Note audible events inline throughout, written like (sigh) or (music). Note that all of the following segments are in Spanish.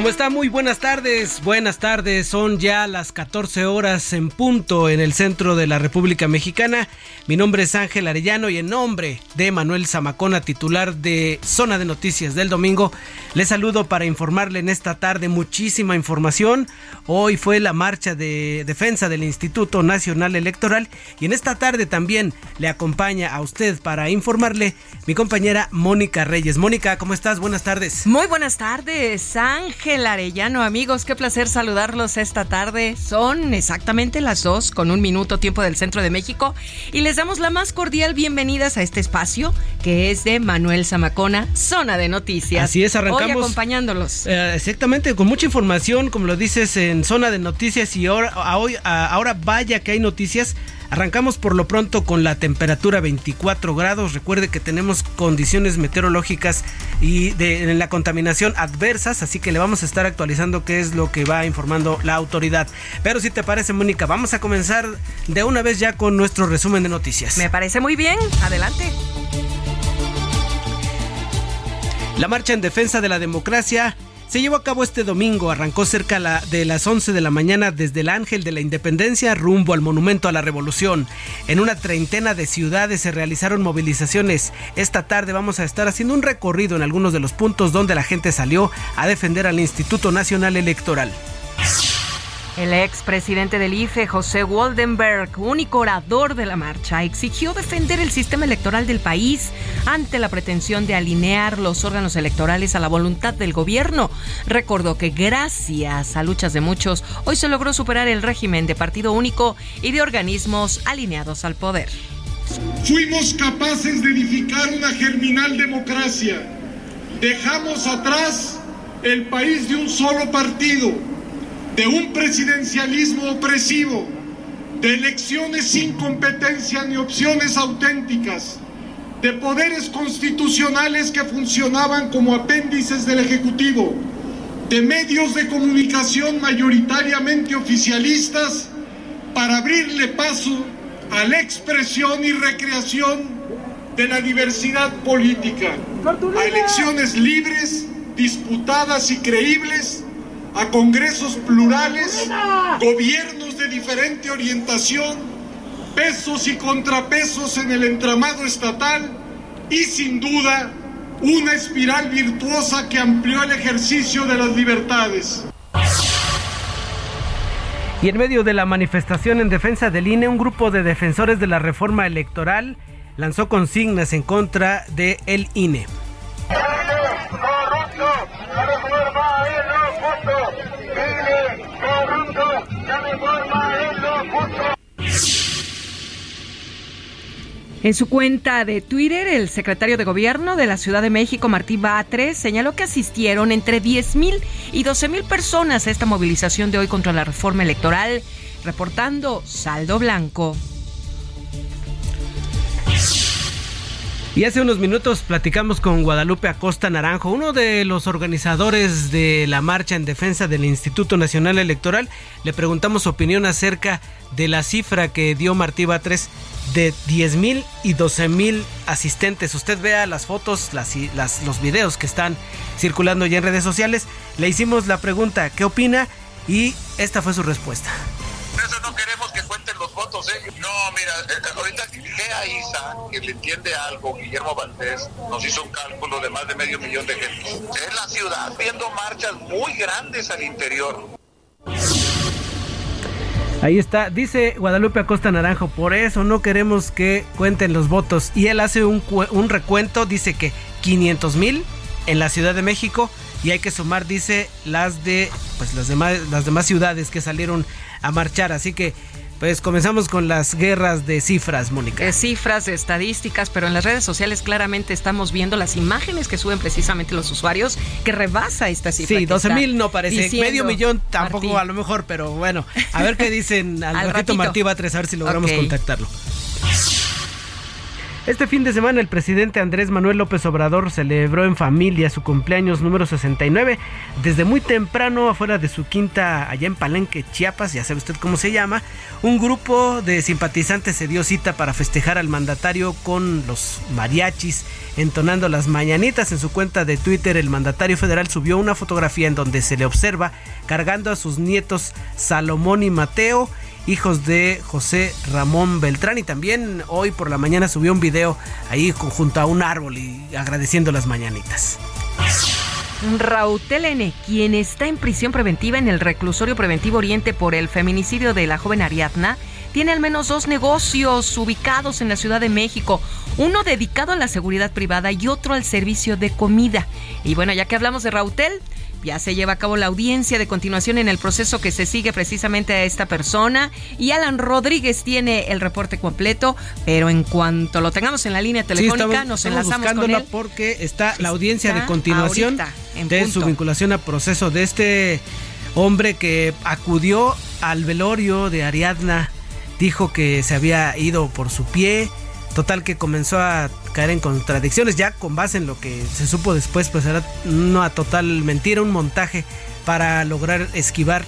¿Cómo está? Muy buenas tardes. Buenas tardes. Son ya las 14 horas en punto en el centro de la República Mexicana. Mi nombre es Ángel Arellano y en nombre de Manuel Zamacona, titular de Zona de Noticias del Domingo, le saludo para informarle en esta tarde muchísima información. Hoy fue la marcha de defensa del Instituto Nacional Electoral y en esta tarde también le acompaña a usted para informarle mi compañera Mónica Reyes. Mónica, ¿cómo estás? Buenas tardes. Muy buenas tardes, Ángel Arellano, amigos. Qué placer saludarlos esta tarde. Son exactamente las dos con un minuto tiempo del centro de México y les damos la más cordial bienvenidas a este espacio que es de Manuel Zamacona, Zona de Noticias. Así es, arrancamos. Hoy acompañándolos. Eh, exactamente, con mucha información, como lo dices en Zona de Noticias y ahora vaya que hay noticias. Arrancamos por lo pronto con la temperatura 24 grados. Recuerde que tenemos condiciones meteorológicas y de la contaminación adversas, así que le vamos a estar actualizando qué es lo que va informando la autoridad. Pero si te parece, Mónica, vamos a comenzar de una vez ya con nuestro resumen de noticias. Me parece muy bien. Adelante. La marcha en defensa de la democracia se llevó a cabo este domingo, arrancó cerca de las 11 de la mañana desde el Ángel de la Independencia rumbo al Monumento a la Revolución. En una treintena de ciudades se realizaron movilizaciones. Esta tarde vamos a estar haciendo un recorrido en algunos de los puntos donde la gente salió a defender al Instituto Nacional Electoral. El expresidente del IFE, José Waldenberg, único orador de la marcha, exigió defender el sistema electoral del país ante la pretensión de alinear los órganos electorales a la voluntad del gobierno. Recordó que gracias a luchas de muchos, hoy se logró superar el régimen de partido único y de organismos alineados al poder. Fuimos capaces de edificar una germinal democracia. Dejamos atrás el país de un solo partido de un presidencialismo opresivo, de elecciones sin competencia ni opciones auténticas, de poderes constitucionales que funcionaban como apéndices del Ejecutivo, de medios de comunicación mayoritariamente oficialistas para abrirle paso a la expresión y recreación de la diversidad política, a elecciones libres, disputadas y creíbles, a congresos plurales, gobiernos de diferente orientación, pesos y contrapesos en el entramado estatal y sin duda una espiral virtuosa que amplió el ejercicio de las libertades. Y en medio de la manifestación en defensa del INE, un grupo de defensores de la reforma electoral lanzó consignas en contra de el INE. En su cuenta de Twitter, el secretario de Gobierno de la Ciudad de México, Martín Batres, señaló que asistieron entre 10.000 y 12.000 personas a esta movilización de hoy contra la reforma electoral, reportando saldo blanco. Y hace unos minutos platicamos con Guadalupe Acosta Naranjo, uno de los organizadores de la marcha en defensa del Instituto Nacional Electoral. Le preguntamos su opinión acerca de la cifra que dio Martí Batres de 10 mil y 12 mil asistentes. Usted vea las fotos, las, las, los videos que están circulando ya en redes sociales. Le hicimos la pregunta, ¿qué opina? Y esta fue su respuesta. No, mira, eh, ahorita Gea Isa, que le entiende algo, Guillermo Valdés, nos hizo un cálculo de más de medio millón de gente. Es la ciudad viendo marchas muy grandes al interior. Ahí está, dice Guadalupe Acosta Naranjo, por eso no queremos que cuenten los votos. Y él hace un, un recuento, dice que 500 mil en la Ciudad de México y hay que sumar, dice, las de pues las demás, las demás ciudades que salieron a marchar. Así que pues comenzamos con las guerras de cifras, Mónica. De cifras, de estadísticas, pero en las redes sociales claramente estamos viendo las imágenes que suben precisamente los usuarios que rebasa esta cifra. Sí, 12 mil no parece, medio millón tampoco a lo mejor, pero bueno, a ver qué dicen (laughs) al, al ratito Martí Batres, a ver si logramos contactarlo. Este fin de semana el presidente Andrés Manuel López Obrador celebró en familia su cumpleaños número 69 desde muy temprano afuera de su quinta allá en Palenque, Chiapas, ya sabe usted cómo se llama. Un grupo de simpatizantes se dio cita para festejar al mandatario con los mariachis entonando las mañanitas en su cuenta de Twitter. El mandatario federal subió una fotografía en donde se le observa cargando a sus nietos Salomón y Mateo hijos de José Ramón Beltrán. Y también hoy por la mañana subió un video ahí junto a un árbol y agradeciendo las mañanitas. Rautel N., quien está en prisión preventiva en el reclusorio preventivo Oriente por el feminicidio de la joven Ariadna, tiene al menos dos negocios ubicados en la Ciudad de México, uno dedicado a la seguridad privada y otro al servicio de comida. Y bueno, ya que hablamos de Rautel, ya se lleva a cabo la audiencia de continuación en el proceso que se sigue precisamente a esta persona. Y Alan Rodríguez tiene el reporte completo, pero en cuanto lo tengamos en la línea telefónica nos enlazamos con él. porque está la audiencia de continuación de su vinculación a proceso de este hombre que acudió al velorio de Ariadna, dijo que se había ido por su pie, total que comenzó a caer en contradicciones, ya con base en lo que se supo después, pues era una total mentira, un montaje para lograr esquivar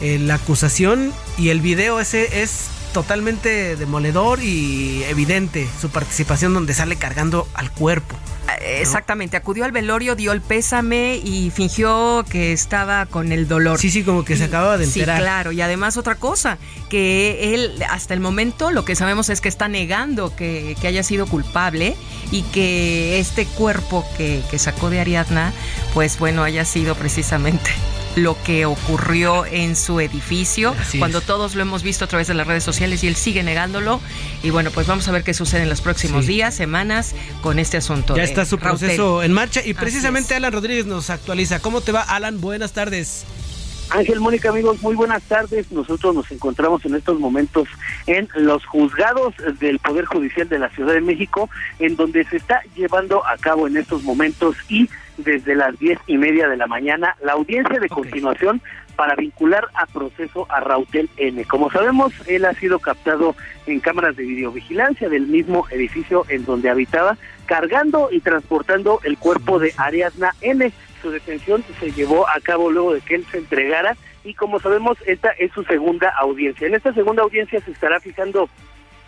eh, la acusación y el video ese es totalmente demoledor y evidente su participación donde sale cargando al cuerpo. Exactamente, acudió al velorio, dio el pésame y fingió que estaba con el dolor. Sí, sí, como que se acababa de enterar. Sí, claro, y además otra cosa, que él hasta el momento lo que sabemos es que está negando que, haya sido culpable y que este cuerpo que, que sacó de Ariadna, pues bueno, haya sido precisamente lo que ocurrió en su edificio, cuando todos lo hemos visto a través de las redes sociales y él sigue negándolo. Y bueno, pues vamos a ver qué sucede en los próximos días, semanas con este asunto. Ya está su proceso en marcha y precisamente Alan Rodríguez nos actualiza. ¿Cómo te va, Alan? Buenas tardes. Ángel, Mónica, amigos, muy buenas tardes. Nosotros nos encontramos en estos momentos en los juzgados del Poder Judicial de la Ciudad de México, en donde se está llevando a cabo en estos momentos y desde las diez y media de la mañana la audiencia de continuación para vincular a proceso a Rautel N. Como sabemos, él ha sido captado en cámaras de videovigilancia del mismo edificio en donde habitaba, cargando y transportando el cuerpo de Ariadna N. Su detención se llevó a cabo luego de que él se entregara y como sabemos, esta es su segunda audiencia. En esta segunda audiencia se estará fijando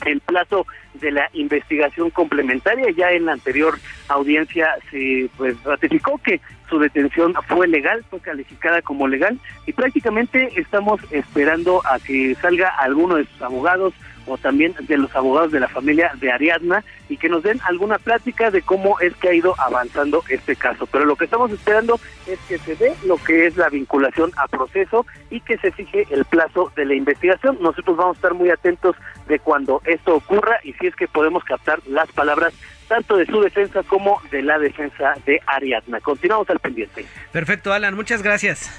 el plazo de la investigación complementaria. Ya en la anterior audiencia se pues ratificó que su detención fue legal, fue calificada como legal y prácticamente estamos esperando a que salga alguno de sus abogados o también de los abogados de la familia de Ariadna y que nos den alguna plática de cómo es que ha ido avanzando este caso. Pero lo que estamos esperando es que se dé lo que es la vinculación a proceso y que se fije el plazo de la investigación. Nosotros vamos a estar muy atentos de cuando esto ocurra y si es que podemos captar las palabras tanto de su defensa como de la defensa de Ariadna. Continuamos al pendiente. Perfecto, Alan, muchas gracias.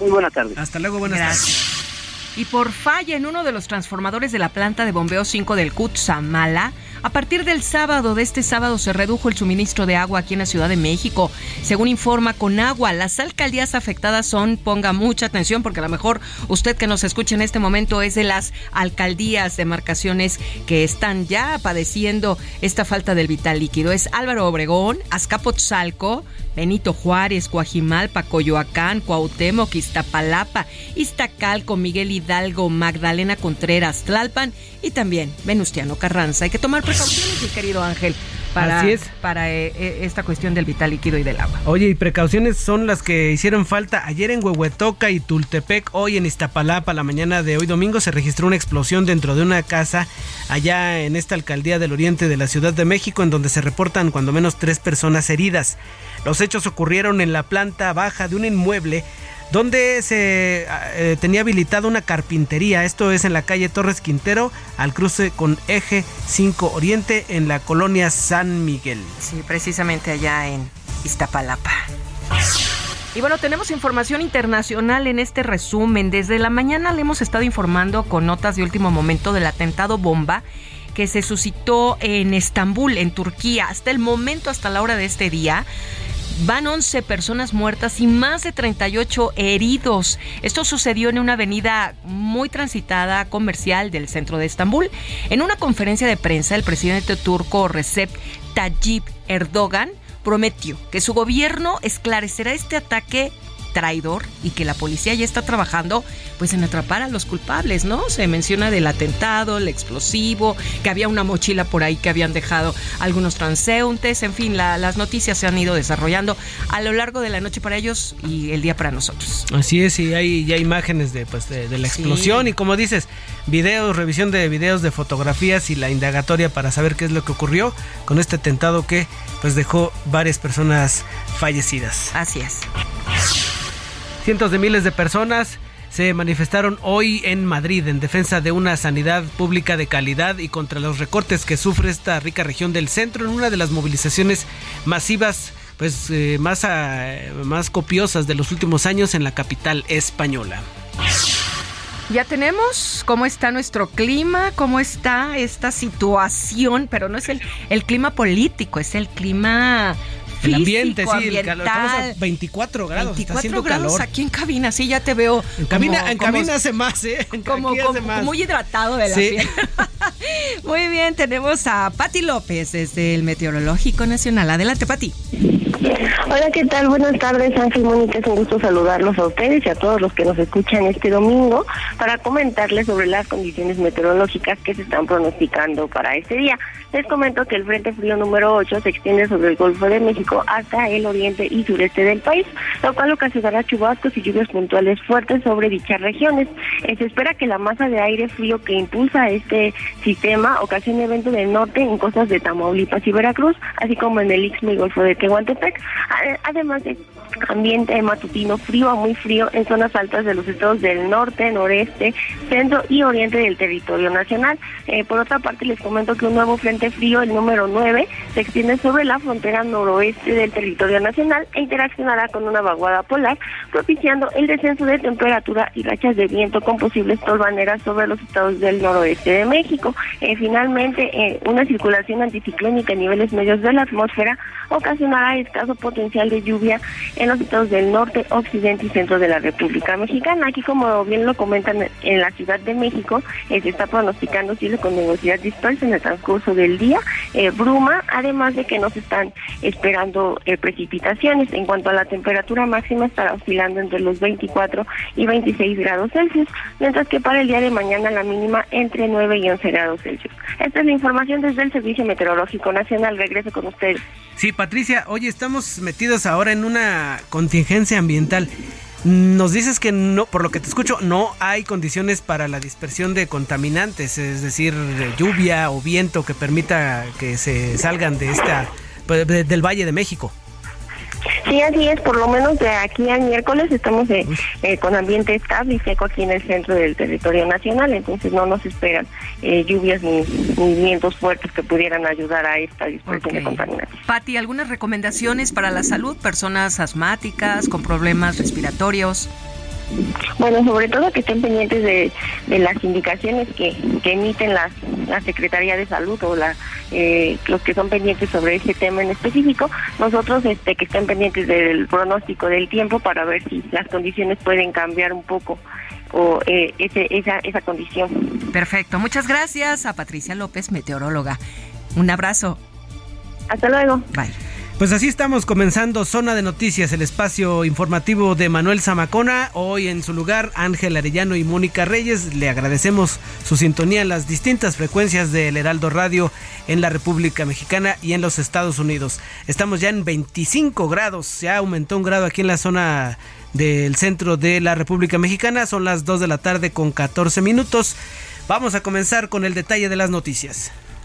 Muy buena tarde. Hasta luego, buenas tardes. Y por falla en uno de los transformadores de la planta de bombeo 5 del Cutzamala, a partir del sábado, de este sábado, se redujo el suministro de agua aquí en la Ciudad de México. Según informa Conagua, las alcaldías afectadas son, ponga mucha atención, porque a lo mejor usted que nos escucha en este momento es de las alcaldías, demarcaciones que están ya padeciendo esta falta del vital líquido. Es Álvaro Obregón, Azcapotzalco, Benito Juárez, Coajimalpa, Coyoacán, Cuauhtémoc, Iztapalapa, Iztacalco, Miguel Hidalgo, Magdalena Contreras, Tlalpan y también Venustiano Carranza. Hay que tomar precauciones, mi querido Ángel, para, para eh, eh, esta cuestión del vital líquido y del agua. Oye, y precauciones son las que hicieron falta. Ayer en Huehuetoca y Tultepec, hoy en Iztapalapa, la mañana de hoy domingo, se registró una explosión dentro de una casa allá en esta alcaldía del oriente de la Ciudad de México, en donde se reportan cuando menos tres personas heridas. Los hechos ocurrieron en la planta baja de un inmueble donde se eh, tenía habilitada una carpintería. Esto es en la calle Torres Quintero, al cruce con Eje 5 Oriente, en la colonia San Miguel. Sí, precisamente allá en Iztapalapa. Y bueno, tenemos información internacional en este resumen. Desde la mañana le hemos estado informando con notas de último momento del atentado bomba que se suscitó en Estambul, en Turquía. Hasta el momento, hasta la hora de este día, Van 11 personas muertas y más de 38 heridos. Esto sucedió en una avenida muy transitada comercial del centro de Estambul. En una conferencia de prensa, el presidente turco Recep Tayyip Erdogan prometió que su gobierno esclarecerá este ataque traidor y que la policía ya está trabajando pues en atrapar a los culpables, ¿no? Se menciona del atentado, el explosivo, que había una mochila por ahí que habían dejado algunos transeúntes, en fin, las noticias se han ido desarrollando a lo largo de la noche para ellos y el día para nosotros. Así es, y hay ya imágenes de, pues, de, la explosión y como dices, videos, revisión de videos, de fotografías y la indagatoria para saber qué es lo que ocurrió con este atentado que pues dejó varias personas fallecidas. Así es. Cientos de miles de personas se manifestaron hoy en Madrid en defensa de una sanidad pública de calidad y contra los recortes que sufre esta rica región del centro en una de las movilizaciones masivas pues eh, más, más copiosas de los últimos años en la capital española. Ya tenemos cómo está nuestro clima, cómo está esta situación, pero no es el, el clima político, es el clima el ambiente, sí, el calor. Estamos a 24 grados. 24 está haciendo grados calor. aquí en cabina, sí, ya te veo. En cabina, en cabina hace más, ¿eh? como, muy hidratado de la piel. (laughs) muy bien, tenemos a Pati López desde el Meteorológico Nacional. Adelante, Pati. Hola, ¿qué tal? Buenas tardes, Ángel Mónica. Es un gusto saludarlos a ustedes y a todos los que nos escuchan este domingo para comentarles sobre las condiciones meteorológicas que se están pronosticando para este día. Les comento que el Frente Frío número 8 se extiende sobre el Golfo de México hasta el oriente y sureste del país, lo cual ocasionará chubascos y lluvias puntuales fuertes sobre dichas regiones. Eh, se espera que la masa de aire frío que impulsa este sistema ocasione eventos del norte en costas de Tamaulipas y Veracruz, así como en el Istmo y Golfo de Tehuantepec, además de ambiente matutino frío a muy frío en zonas altas de los estados del norte, noreste, centro y oriente del territorio nacional. Eh, por otra parte, les comento que un nuevo frente frío, el número 9, se extiende sobre la frontera noroeste del territorio nacional e interaccionará con una vaguada polar, propiciando el descenso de temperatura y rachas de viento con posibles tolvaneras sobre los estados del noroeste de México. Eh, finalmente, eh, una circulación anticiclónica a niveles medios de la atmósfera ocasionará escaso potencial de lluvia en los estados del norte, occidente y centro de la República Mexicana. Aquí, como bien lo comentan en la Ciudad de México, eh, se está pronosticando cielo con nubosidad dispersa en el transcurso del día, eh, bruma, además de que no se están esperando eh, precipitaciones. En cuanto a la temperatura máxima, estará oscilando entre los 24 y 26 grados Celsius, mientras que para el día de mañana la mínima entre 9 y 11 grados Celsius. Esta es la información desde el Servicio Meteorológico Nacional. Regreso con ustedes. Sí, Patricia, oye, estamos metidos ahora en una contingencia ambiental. Nos dices que no, por lo que te escucho, no hay condiciones para la dispersión de contaminantes, es decir, lluvia o viento que permita que se salgan de esta pues, del Valle de México. Sí, así es, por lo menos de aquí al miércoles estamos eh, eh, con ambiente estable y seco aquí en el centro del territorio nacional, entonces no nos esperan eh, lluvias ni, vientos fuertes que pudieran ayudar a esta dispersión de contaminación. Pati, ¿algunas recomendaciones para la salud? Personas asmáticas, con problemas respiratorios. Bueno, sobre todo que estén pendientes de, las indicaciones que, emiten las, la Secretaría de Salud o la, eh, los que son pendientes sobre ese tema en específico. Nosotros este, que estén pendientes del pronóstico del tiempo para ver si las condiciones pueden cambiar un poco o eh, ese, esa, esa condición. Perfecto. Muchas gracias a Patricia López, meteoróloga. Un abrazo. Hasta luego. Bye. Pues así estamos comenzando Zona de Noticias, el espacio informativo de Manuel Zamacona. Hoy en su lugar, Ángel Arellano y Mónica Reyes. Le agradecemos su sintonía en las distintas frecuencias del Heraldo Radio en la República Mexicana y en los Estados Unidos. Estamos ya en 25 grados, se aumentó un grado aquí en la zona del centro de la República Mexicana. Son las 2 de la tarde con 14 minutos. Vamos a comenzar con el detalle de las noticias.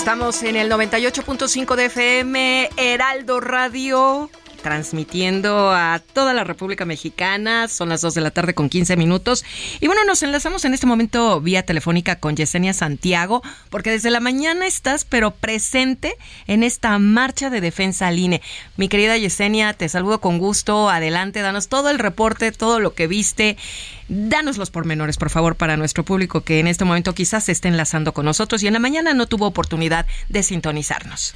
Estamos en el 98.5 de FM, Heraldo Radio transmitiendo a toda la República Mexicana. Son las 2 de la tarde con 15 minutos. Y bueno, nos enlazamos en este momento vía telefónica con Yesenia Santiago, porque desde la mañana estás, pero presente en esta marcha de defensa al INE. Mi querida Yesenia, te saludo con gusto. Adelante, danos todo el reporte, todo lo que viste. Danos los pormenores, por favor, para nuestro público que en este momento quizás se esté enlazando con nosotros y en la mañana no tuvo oportunidad de sintonizarnos.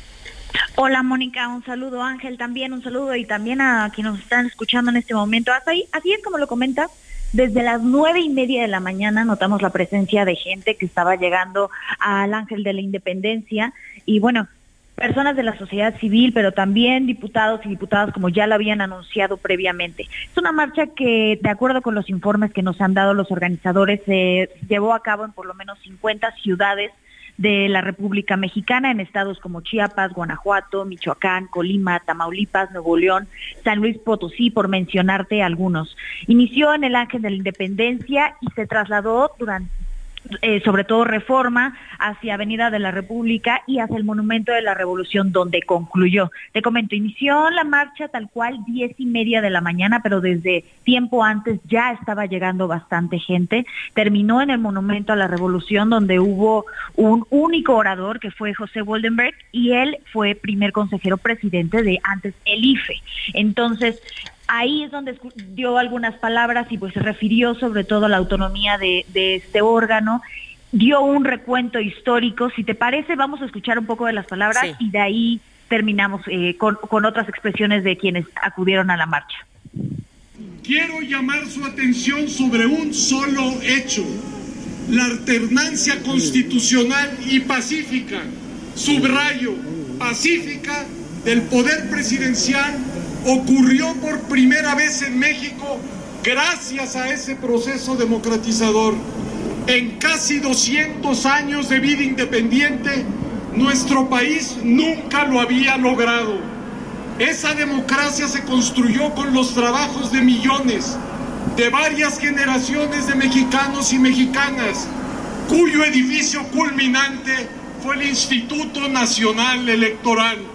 Hola Mónica, un saludo Ángel también, un saludo y también a quienes nos están escuchando en este momento. Así, así es como lo comenta, desde las nueve y media de la mañana notamos la presencia de gente que estaba llegando al Ángel de la Independencia y bueno, personas de la sociedad civil, pero también diputados y diputadas como ya lo habían anunciado previamente. Es una marcha que, de acuerdo con los informes que nos han dado los organizadores, se llevó a cabo en por lo menos 50 ciudades de la República Mexicana en estados como Chiapas, Guanajuato, Michoacán, Colima, Tamaulipas, Nuevo León, San Luis Potosí, por mencionarte algunos. Inició en el Ángel de la Independencia y se trasladó durante eh, sobre todo Reforma, hacia Avenida de la República y hacia el Monumento de la Revolución, donde concluyó. Te comento, inició la marcha tal cual diez y media de la mañana, pero desde tiempo antes ya estaba llegando bastante gente. Terminó en el Monumento a la Revolución, donde hubo un único orador, que fue José Woldenberg, y él fue primer consejero presidente de antes el IFE. Entonces, ahí es donde dio algunas palabras y pues se refirió sobre todo a la autonomía de, este órgano dio un recuento histórico. Si te parece, vamos a escuchar un poco de las palabras y de ahí terminamos eh, con, con, otras expresiones de quienes acudieron a la marcha. Quiero llamar su atención sobre un solo hecho, la alternancia constitucional y pacífica, subrayo, pacífica del poder presidencial ocurrió por primera vez en México gracias a ese proceso democratizador. En casi 200 años de vida independiente, nuestro país nunca lo había logrado. Esa democracia se construyó con los trabajos de millones, de varias generaciones de mexicanos y mexicanas, cuyo edificio culminante fue el Instituto Nacional Electoral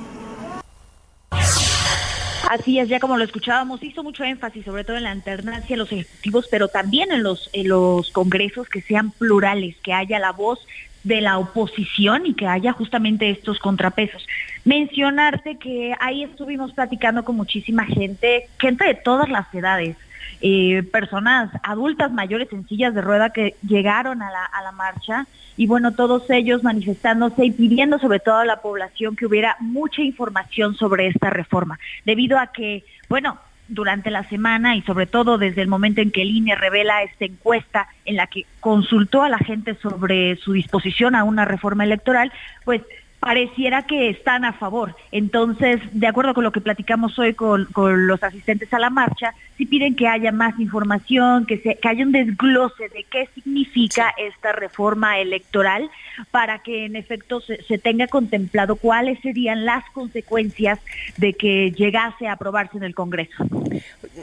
Así es, ya como lo escuchábamos, hizo mucho énfasis sobre todo en la alternancia los ejecutivos, pero también en los, en los congresos que sean plurales, que haya la voz de la oposición y que haya justamente estos contrapesos. Mencionarte que ahí estuvimos platicando con muchísima gente, gente de todas las edades, eh, personas adultas mayores en sillas de rueda que llegaron a la, a la marcha y bueno, todos ellos manifestándose y pidiendo sobre todo a la población que hubiera mucha información sobre esta reforma, debido a que, bueno, durante la semana y sobre todo desde el momento en que el INE revela esta encuesta en la que consultó a la gente sobre su disposición a una reforma electoral, pues pareciera que están a favor. Entonces, de acuerdo con lo que platicamos hoy con, los asistentes a la marcha, si piden que haya más información, que, se, que haya un desglose de qué significa esta reforma electoral para que en efecto se, se, tenga contemplado cuáles serían las consecuencias de que llegase a aprobarse en el Congreso.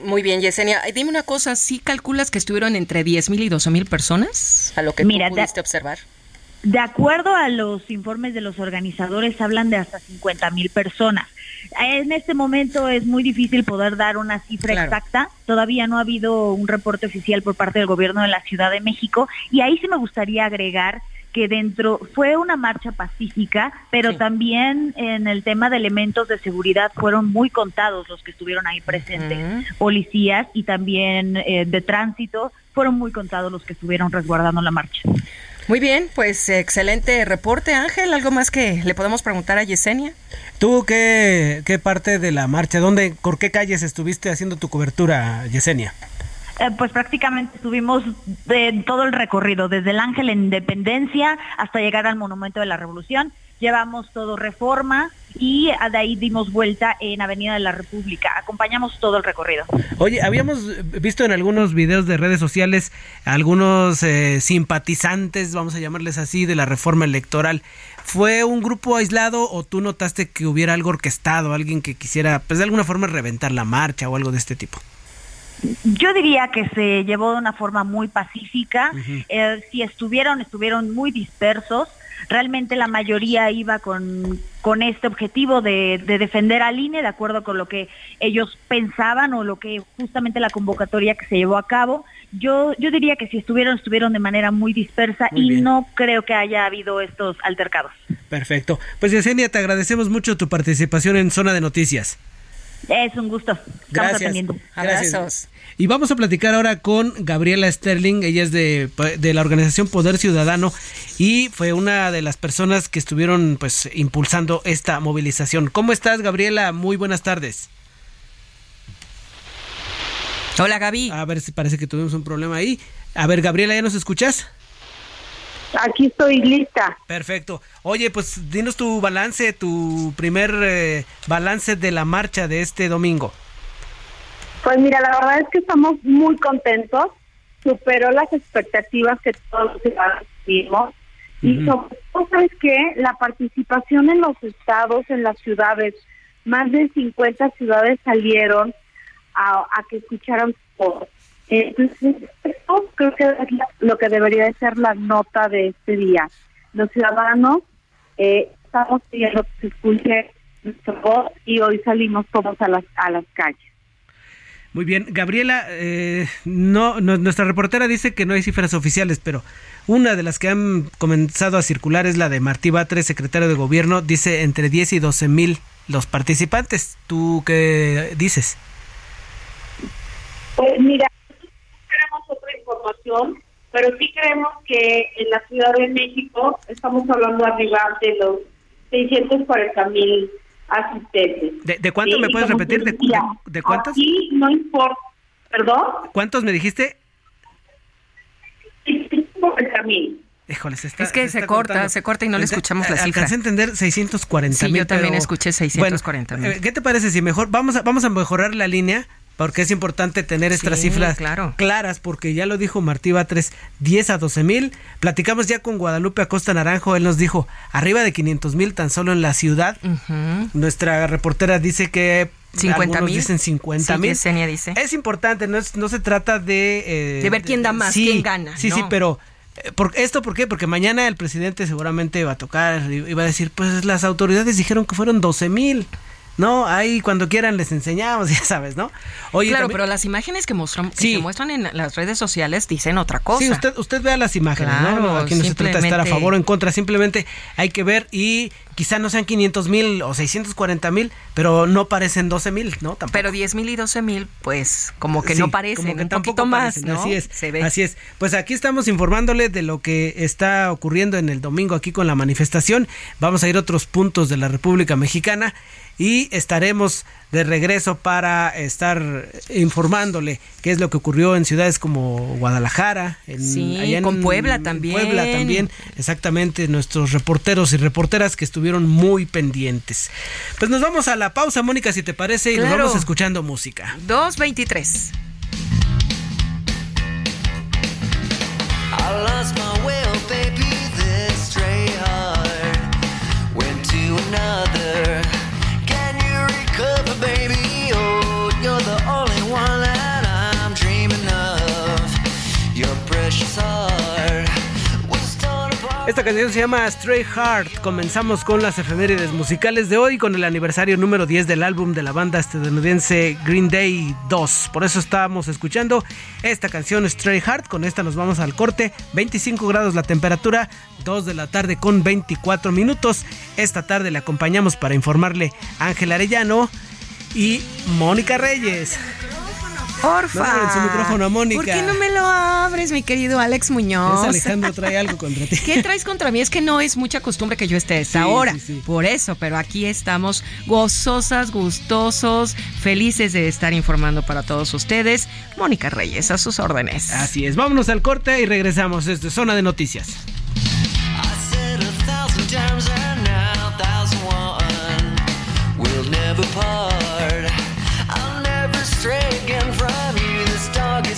Muy bien, Yesenia. Dime una cosa, ¿sí calculas que estuvieron entre 10 mil y 12 mil personas a lo que Mira, pudiste observar? De acuerdo a los informes de los organizadores, hablan de hasta 50 mil personas. En este momento es muy difícil poder dar una cifra exacta. Todavía no ha habido un reporte oficial por parte del gobierno de la Ciudad de México. Y ahí sí me gustaría agregar que dentro fue una marcha pacífica, pero también en el tema de elementos de seguridad fueron muy contados los que estuvieron ahí presentes, policías y también eh, de tránsito, fueron muy contados los que estuvieron resguardando la marcha. Muy bien, pues excelente reporte, Ángel. ¿Algo más que le podemos preguntar a Yesenia? ¿Tú qué, qué parte de la marcha, dónde, por qué calles estuviste haciendo tu cobertura, Yesenia? Eh, pues prácticamente estuvimos de todo el recorrido, desde el Ángel en Independencia hasta llegar al Monumento de la Revolución. Llevamos todo reforma y de ahí dimos vuelta en Avenida de la República. Acompañamos todo el recorrido. Oye, habíamos visto en algunos videos de redes sociales algunos eh, simpatizantes, vamos a llamarles así, de la reforma electoral. ¿Fue un grupo aislado o tú notaste que hubiera algo orquestado, alguien que quisiera, pues de alguna forma, reventar la marcha o algo de este tipo? Yo diría que se llevó de una forma muy pacífica. Eh, si estuvieron, estuvieron muy dispersos. Realmente la mayoría iba con, con este objetivo de, defender al INE, de acuerdo con lo que ellos pensaban o lo que justamente la convocatoria que se llevó a cabo. Yo, yo diría que si estuvieron, estuvieron de manera muy dispersa y no creo que haya habido estos altercados. Perfecto. Pues Yesenia, te agradecemos mucho tu participación en Zona de Noticias. Es un gusto. Gracias. Gracias. Y vamos a platicar ahora con Gabriela Sterling. Ella es de, de, la organización Poder Ciudadano y fue una de las personas que estuvieron pues impulsando esta movilización. ¿Cómo estás, Gabriela? Muy buenas tardes. Hola, Gaby. A ver si parece que tuvimos un problema ahí. A ver, Gabriela, ¿ya nos escuchas? Aquí estoy lista. Perfecto. Oye, pues dinos tu balance, tu primer eh, balance de la marcha de este domingo. Pues mira, la verdad es que estamos muy contentos. Superó las expectativas que todos los ciudadanos tuvimos. Y sobre todo, ¿sabes qué? La participación en los estados, en las ciudades, más de 50 ciudades salieron a, a que escucharan todo. Entonces, esto creo que es lo que debería de ser la nota de este día. Los ciudadanos eh, estamos pidiendo que se escuche nuestra voz y hoy salimos todos a las, a las calles. Muy bien, Gabriela, eh, no, nuestra reportera dice que no hay cifras oficiales, pero una de las que han comenzado a circular es la de Martí Batres, secretario de gobierno, dice entre 10 y 12 mil los participantes. ¿Tú qué dices? Pues mira, información, pero sí creemos que en la Ciudad de México estamos hablando arriba de los 640 mil asistentes. ¿De, de cuánto me puedes repetir? ¿De, de, cuántos? Sí, no importa. ¿Perdón? ¿Cuántos me dijiste? 640 mil. Híjole, se está, es que se, corta, se corta y no le escuchamos la cifra. Alcancé a entender 640 mil. yo también escuché 640 mil. Eh, ¿Qué te parece si mejor vamos a, vamos a mejorar la línea porque es importante tener estas cifras claras, porque ya lo dijo Martí Batres, 10 a 12 mil. Platicamos ya con Guadalupe Acosta Naranjo, él nos dijo, arriba de 500 mil tan solo en la ciudad. Nuestra reportera dice que 50 mil. dicen 50 mil. dice. Es importante, no, no se trata de... Eh, de ver quién da más, quién gana. Sí, sí, pero... Eh, ¿Por ¿Esto por qué? Porque mañana el presidente seguramente va a tocar y va a decir, pues las autoridades dijeron que fueron 12 mil. No, ahí cuando quieran les enseñamos, (laughs) ya sabes, ¿no? Oye, claro, pero las imágenes que, muestran, se muestran en las redes sociales dicen otra cosa. Sí, usted, usted vea las imágenes, ¿no? Aquí no se trata de estar a favor o en contra, simplemente hay que ver y quizá no sean 500 mil o 640 mil, pero no parecen 12 mil, ¿no? Tampoco. Pero 10 mil y 12 mil, pues como que no parecen, un poquito más, ¿no? Así es, así es. Pues aquí estamos informándole de lo que está ocurriendo en el domingo aquí con la manifestación. Vamos a ir a otros puntos de la República Mexicana y estaremos de regreso para estar informándole qué es lo que ocurrió en ciudades como Guadalajara, en, sí, con Puebla también. Puebla también, exactamente, nuestros reporteros y reporteras que estuvieron muy pendientes. Pues nos vamos a la pausa, Mónica, si te parece, y nos vamos escuchando música. 223. Esta canción se llama Stray Heart. Comenzamos con las efemérides musicales de hoy con el aniversario número 10 del álbum de la banda estadounidense Green Day 2. Por eso estábamos escuchando esta canción Stray Heart. Con esta nos vamos al corte. 25 grados la temperatura, 2 de la tarde con 24 minutos. Esta tarde le acompañamos para informarle Ángel Arellano y Mónica Reyes. Porfa. su micrófono Mónica. ¿Por qué no me lo abres, mi querido Alex Muñoz? Es Alejandro trae algo contra ti. ¿Qué traes contra mí? Es que no es mucha costumbre que yo esté a esta hora. Por eso, pero aquí estamos gozosas, gustosos, felices de estar informando para todos ustedes. Mónica Reyes, a sus órdenes. Así es. Vámonos al corte y regresamos desde Zona de Noticias. Vamos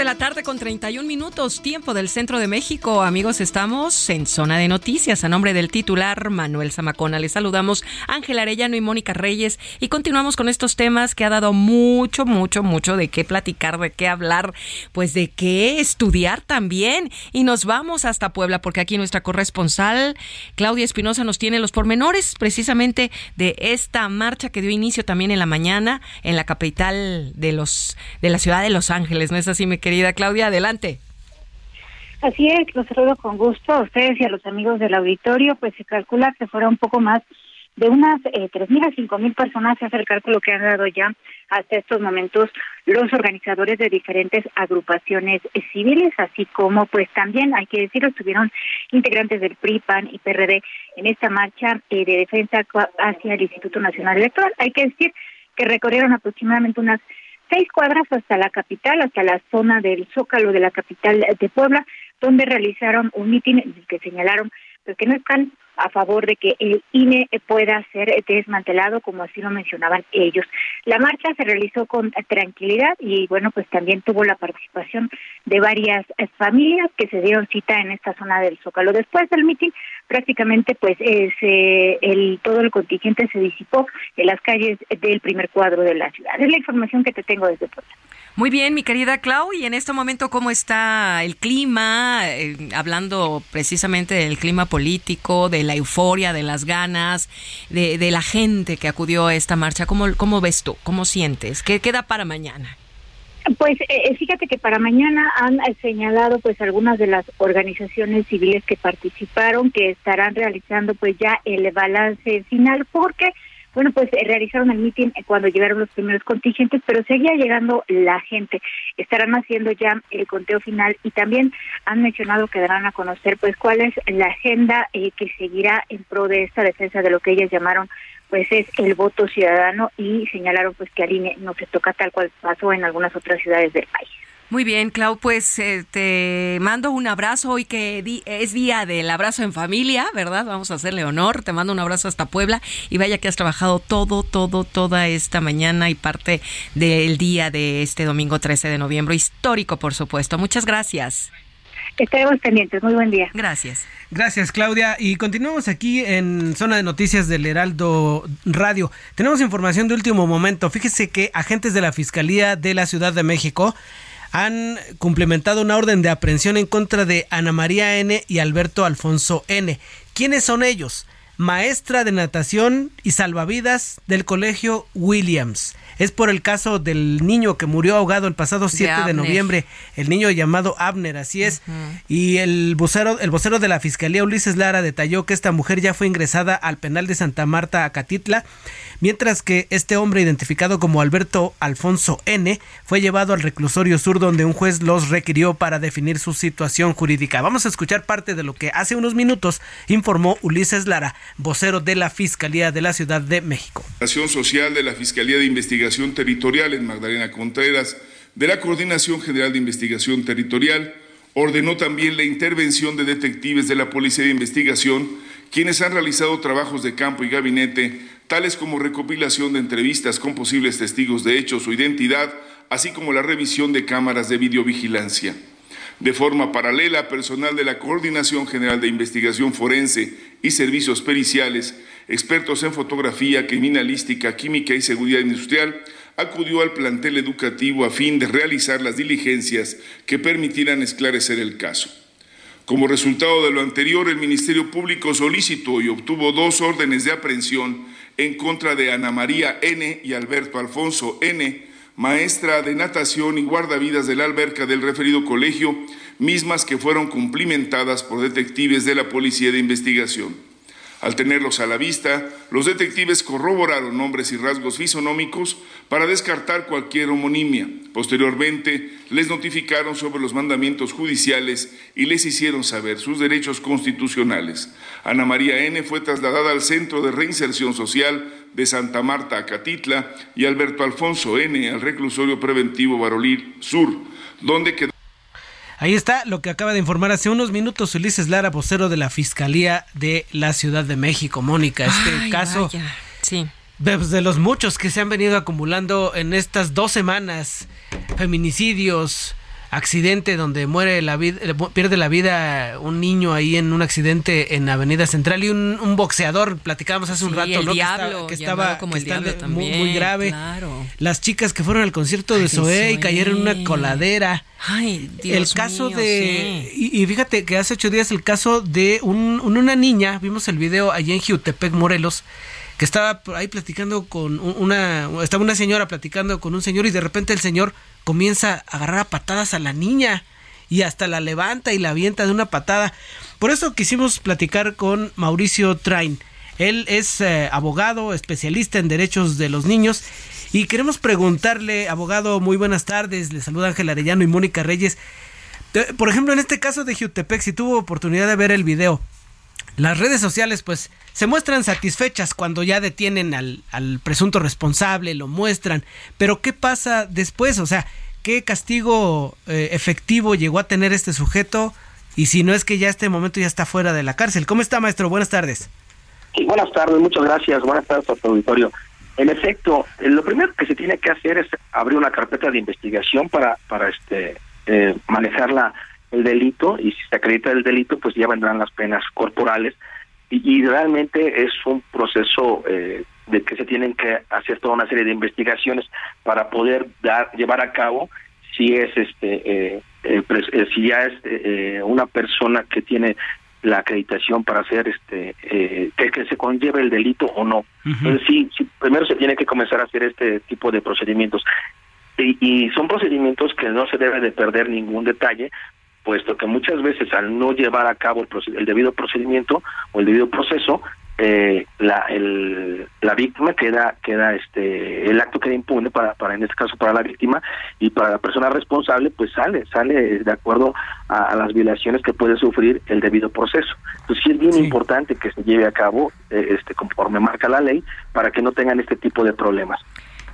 De la tarde con 31 minutos, tiempo del centro de México. Amigos, estamos en zona de noticias. A nombre del titular Manuel Zamacona, les saludamos Ángel Arellano y Mónica Reyes y continuamos con estos temas que ha dado mucho, mucho, mucho de qué platicar, de qué hablar, pues de qué estudiar también. Y nos vamos hasta Puebla porque aquí nuestra corresponsal Claudia Espinosa nos tiene los pormenores precisamente de esta marcha que dio inicio también en la mañana en la capital de los de la ciudad de Los Ángeles. ¿No es así? mi querida Claudia, adelante. Así es, los saludo con gusto a ustedes y a los amigos del auditorio, pues se calcula que fuera un poco más de unas eh, tres mil a cinco mil personas, es el cálculo que han dado ya hasta estos momentos los organizadores de diferentes agrupaciones civiles, así como pues también, hay que decirlo, estuvieron integrantes del PRI, PAN y PRD en esta marcha eh, de defensa hacia el Instituto Nacional Electoral. Hay que decir que recorrieron aproximadamente unas seis cuadras hasta la capital, hasta la zona del Zócalo de la capital de Puebla, donde realizaron un mitin en el que señalaron pues, que no están a favor de que el INE pueda ser desmantelado, como así lo mencionaban ellos. La marcha se realizó con tranquilidad y, bueno, pues también tuvo la participación de varias familias que se dieron cita en esta zona del Zócalo. Después del mitin, prácticamente, pues, el, todo el contingente se disipó en las calles del primer cuadro de la ciudad. Es la información que te tengo desde Puebla. Muy bien, mi querida Clau, y en este momento, ¿cómo está el clima? Eh, hablando precisamente del clima político, de la euforia, de las ganas, de, de la gente que acudió a esta marcha. ¿Cómo, cómo ves tú? ¿Cómo sientes? ¿Qué queda para mañana? Pues eh, fíjate que para mañana han señalado pues algunas de las organizaciones civiles que participaron que estarán realizando pues ya el balance final porque bueno, pues eh, realizaron el mitin cuando llegaron los primeros contingentes, pero seguía llegando la gente. Estarán haciendo ya el conteo final y también han mencionado que darán a conocer pues cuál es la agenda eh, que seguirá en pro de esta defensa de lo que ellas llamaron pues es el voto ciudadano y señalaron pues que Aline no se toca tal cual pasó en algunas otras ciudades del país. Muy bien, Clau, pues eh, te mando un abrazo hoy que es día del abrazo en familia, ¿verdad? Vamos a hacerle honor. Te mando un abrazo hasta Puebla y vaya que has trabajado todo, todo, toda esta mañana y parte del día de este domingo 13 de noviembre, histórico, por supuesto. Muchas gracias. Estaremos pendientes. Muy buen día. Gracias. Gracias, Claudia. Y continuamos aquí en Zona de Noticias del Heraldo Radio. Tenemos información de último momento. Fíjese que agentes de la Fiscalía de la Ciudad de México han cumplimentado una orden de aprehensión en contra de Ana María N. y Alberto Alfonso N. ¿Quiénes son ellos? Maestra de natación y salvavidas del Colegio Williams. Es por el caso del niño que murió ahogado el pasado 7 de, noviembre, el niño llamado Abner, así es. Y el vocero, el vocero de la Fiscalía Ulises Lara detalló que esta mujer ya fue ingresada al penal de Santa Marta, Acatitla, mientras que este hombre identificado como Alberto Alfonso N fue llevado al reclusorio sur donde un juez los requirió para definir su situación jurídica. Vamos a escuchar parte de lo que hace unos minutos informó Ulises Lara, vocero de la Fiscalía de la Ciudad de México. Acción social de la Fiscalía de Investigación Territorial en Magdalena Contreras de la Coordinación General de Investigación Territorial ordenó también la intervención de detectives de la Policía de Investigación, quienes han realizado trabajos de campo y gabinete, tales como recopilación de entrevistas con posibles testigos de hechos o identidad, así como la revisión de cámaras de videovigilancia. De forma paralela, personal de la Coordinación General de Investigación Forense y Servicios Periciales expertos en fotografía, criminalística, química y seguridad industrial, acudió al plantel educativo a fin de realizar las diligencias que permitieran esclarecer el caso. Como resultado de lo anterior, el Ministerio Público solicitó y obtuvo dos órdenes de aprehensión en contra de Ana María N. y Alberto Alfonso N., maestra de natación y guardavidas de la alberca del referido colegio, mismas que fueron cumplimentadas por detectives de la Policía de Investigación. Al tenerlos a la vista, los detectives corroboraron nombres y rasgos fisonómicos para descartar cualquier homonimia. Posteriormente, les notificaron sobre los mandamientos judiciales y les hicieron saber sus derechos constitucionales. Ana María N. fue trasladada al Centro de Reinserción Social de Santa Marta, Acatitla, y Alberto Alfonso N. al Reclusorio Preventivo Barolil Sur, donde quedó Ahí está lo que acaba de informar hace unos minutos Ulises Lara, vocero de la Fiscalía de la Ciudad de México. Mónica, este caso sí. de, los muchos que se han venido acumulando en estas dos semanas, feminicidios, accidente donde muere la vida, eh, pierde la vida un niño ahí en un accidente en Avenida Central y un, boxeador, platicábamos hace un rato, ¿no? que, estaba, como el diablo también, muy, grave. Las chicas que fueron al concierto de Zoé y cayeron en una coladera. Ay, Dios el caso mío, de y, fíjate que hace ocho días el caso de un, una niña, vimos el video allí en Jiutepec, Morelos, que estaba ahí platicando con una estaba una señora platicando con un señor y de repente el señor comienza a agarrar a patadas a la niña y hasta la levanta y la avienta de una patada. Por eso quisimos platicar con Mauricio Train. Él es eh, abogado, especialista en derechos de los niños y queremos preguntarle, abogado, muy buenas tardes, le saluda Ángel Arellano y Mónica Reyes. Eh, por ejemplo, en este caso de Jutepec, si tuvo oportunidad de ver el video, las redes sociales pues se muestran satisfechas cuando ya detienen al, presunto responsable, lo muestran, pero ¿qué pasa después? O sea, ¿qué castigo eh, efectivo llegó a tener este sujeto? Y si no es que ya este momento ya está fuera de la cárcel. ¿Cómo está, maestro? Buenas tardes. Sí, buenas tardes, muchas gracias. Buenas tardes a tu auditorio. En efecto, eh, lo primero que se tiene que hacer es abrir una carpeta de investigación para, para este eh, manejar la, el delito y si se acredita el delito, pues ya vendrán las penas corporales. Y, realmente es un proceso eh, de que se tienen que hacer toda una serie de investigaciones para poder dar llevar a cabo si es este eh, eh, si ya es una persona que tiene la acreditación para hacer este que, que, se conlleve el delito o no. Entonces, sí, sí, primero se tiene que comenzar a hacer este tipo de procedimientos. Y, y, son procedimientos que no se debe de perder ningún detalle puesto que muchas veces al no llevar a cabo el, debido procedimiento o el debido proceso, eh, la, el, la víctima queda queda este el acto queda impune para para en este caso para la víctima y para la persona responsable pues sale sale de acuerdo a, las violaciones que puede sufrir el debido proceso. Entonces sí es bien importante que se lleve a cabo eh, este conforme marca la ley para que no tengan este tipo de problemas.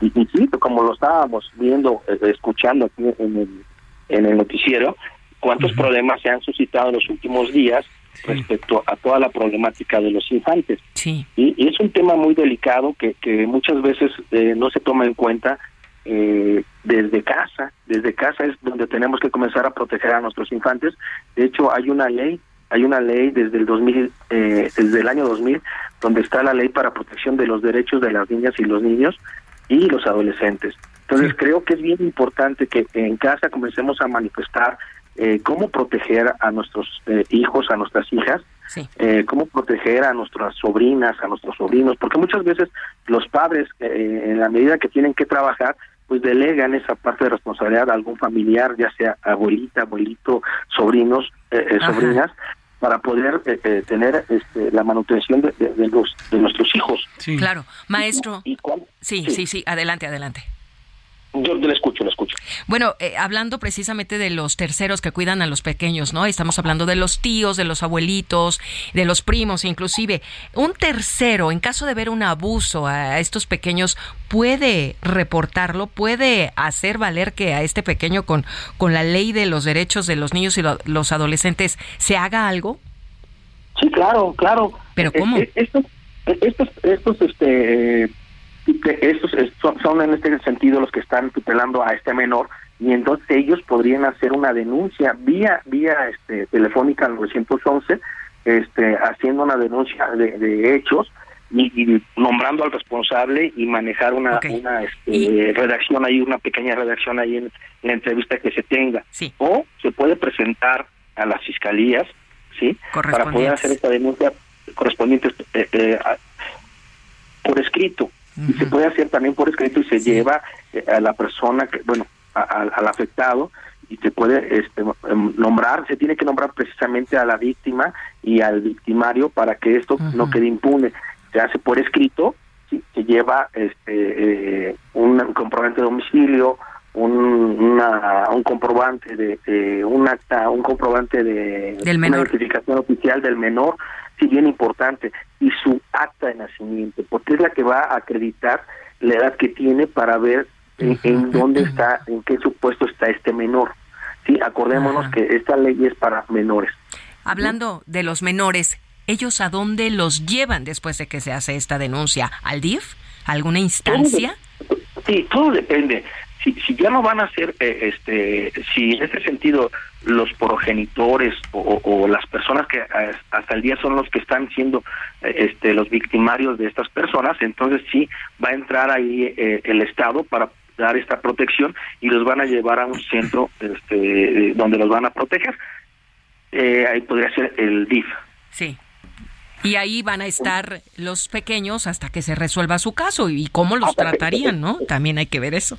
Y, y sí como lo estábamos viendo eh, escuchando aquí en el en el noticiero cuántos problemas se han suscitado en los últimos días respecto a toda la problemática de los infantes. Sí. Y, es un tema muy delicado que, que muchas veces eh, no se toma en cuenta eh, desde casa. Desde casa es donde tenemos que comenzar a proteger a nuestros infantes. De hecho, hay una ley, hay una ley desde el 2000, eh, desde el año 2000, donde está la ley para protección de los derechos de las niñas y los niños y los adolescentes. Entonces creo que es bien importante que en casa comencemos a manifestar eh, cómo proteger a nuestros eh, hijos, a nuestras hijas, eh, cómo proteger a nuestras sobrinas, a nuestros sobrinos, porque muchas veces los padres, en la medida que tienen que trabajar, pues delegan esa parte de responsabilidad a algún familiar, ya sea abuelita, abuelito, sobrinos, sobrinas, para poder tener este, la manutención de, los de nuestros hijos. Claro, maestro. sí, sí, sí, adelante, adelante. Yo le escucho, le escucho. Bueno, eh, hablando precisamente de los terceros que cuidan a los pequeños, ¿no? Estamos hablando de los tíos, de los abuelitos, de los primos, inclusive. Un tercero, en caso de ver un abuso a estos pequeños, puede reportarlo, puede hacer valer que a este pequeño con, con la ley de los derechos de los niños y los adolescentes se haga algo. Sí, claro, claro. Pero ¿cómo? Eh, eh, estos, estos, estos, este estos son en este sentido los que están tutelando a este menor y entonces ellos podrían hacer una denuncia vía vía este telefónica al 911 este haciendo una denuncia de, hechos y, nombrando al responsable y manejar una, una este, redacción ahí una pequeña redacción ahí en, la entrevista que se tenga. O se puede presentar a las fiscalías sí para poder hacer esta denuncia correspondiente eh, eh, por escrito y se puede hacer también por escrito y se lleva eh, a la persona que bueno al afectado y se puede este, em, nombrar se tiene que nombrar precisamente a la víctima y al victimario para que esto no quede impune. Se hace por escrito se lleva este eh, un comprobante de domicilio un, una, un comprobante de un acta un comprobante de una notificación oficial del menor sí bien importante, y su acta de nacimiento, porque es la que va a acreditar la edad que tiene para ver en, dónde está, en qué supuesto está este menor. Sí, acordémonos que esta ley es para menores. Hablando de los menores, ¿ellos a dónde los llevan después de que se hace esta denuncia? ¿Al DIF? ¿Alguna instancia? Sí, todo depende si, ya no van a ser, eh, este, si en este sentido los progenitores o, las personas que hasta el día son los que están siendo eh, este, los victimarios de estas personas, entonces sí va a entrar ahí eh, el Estado para dar esta protección y los van a llevar a un centro este, donde los van a proteger. ahí podría ser el DIF. Sí. Y ahí van a estar los pequeños hasta que se resuelva su caso y cómo los tratarían, ¿no? También hay que ver eso.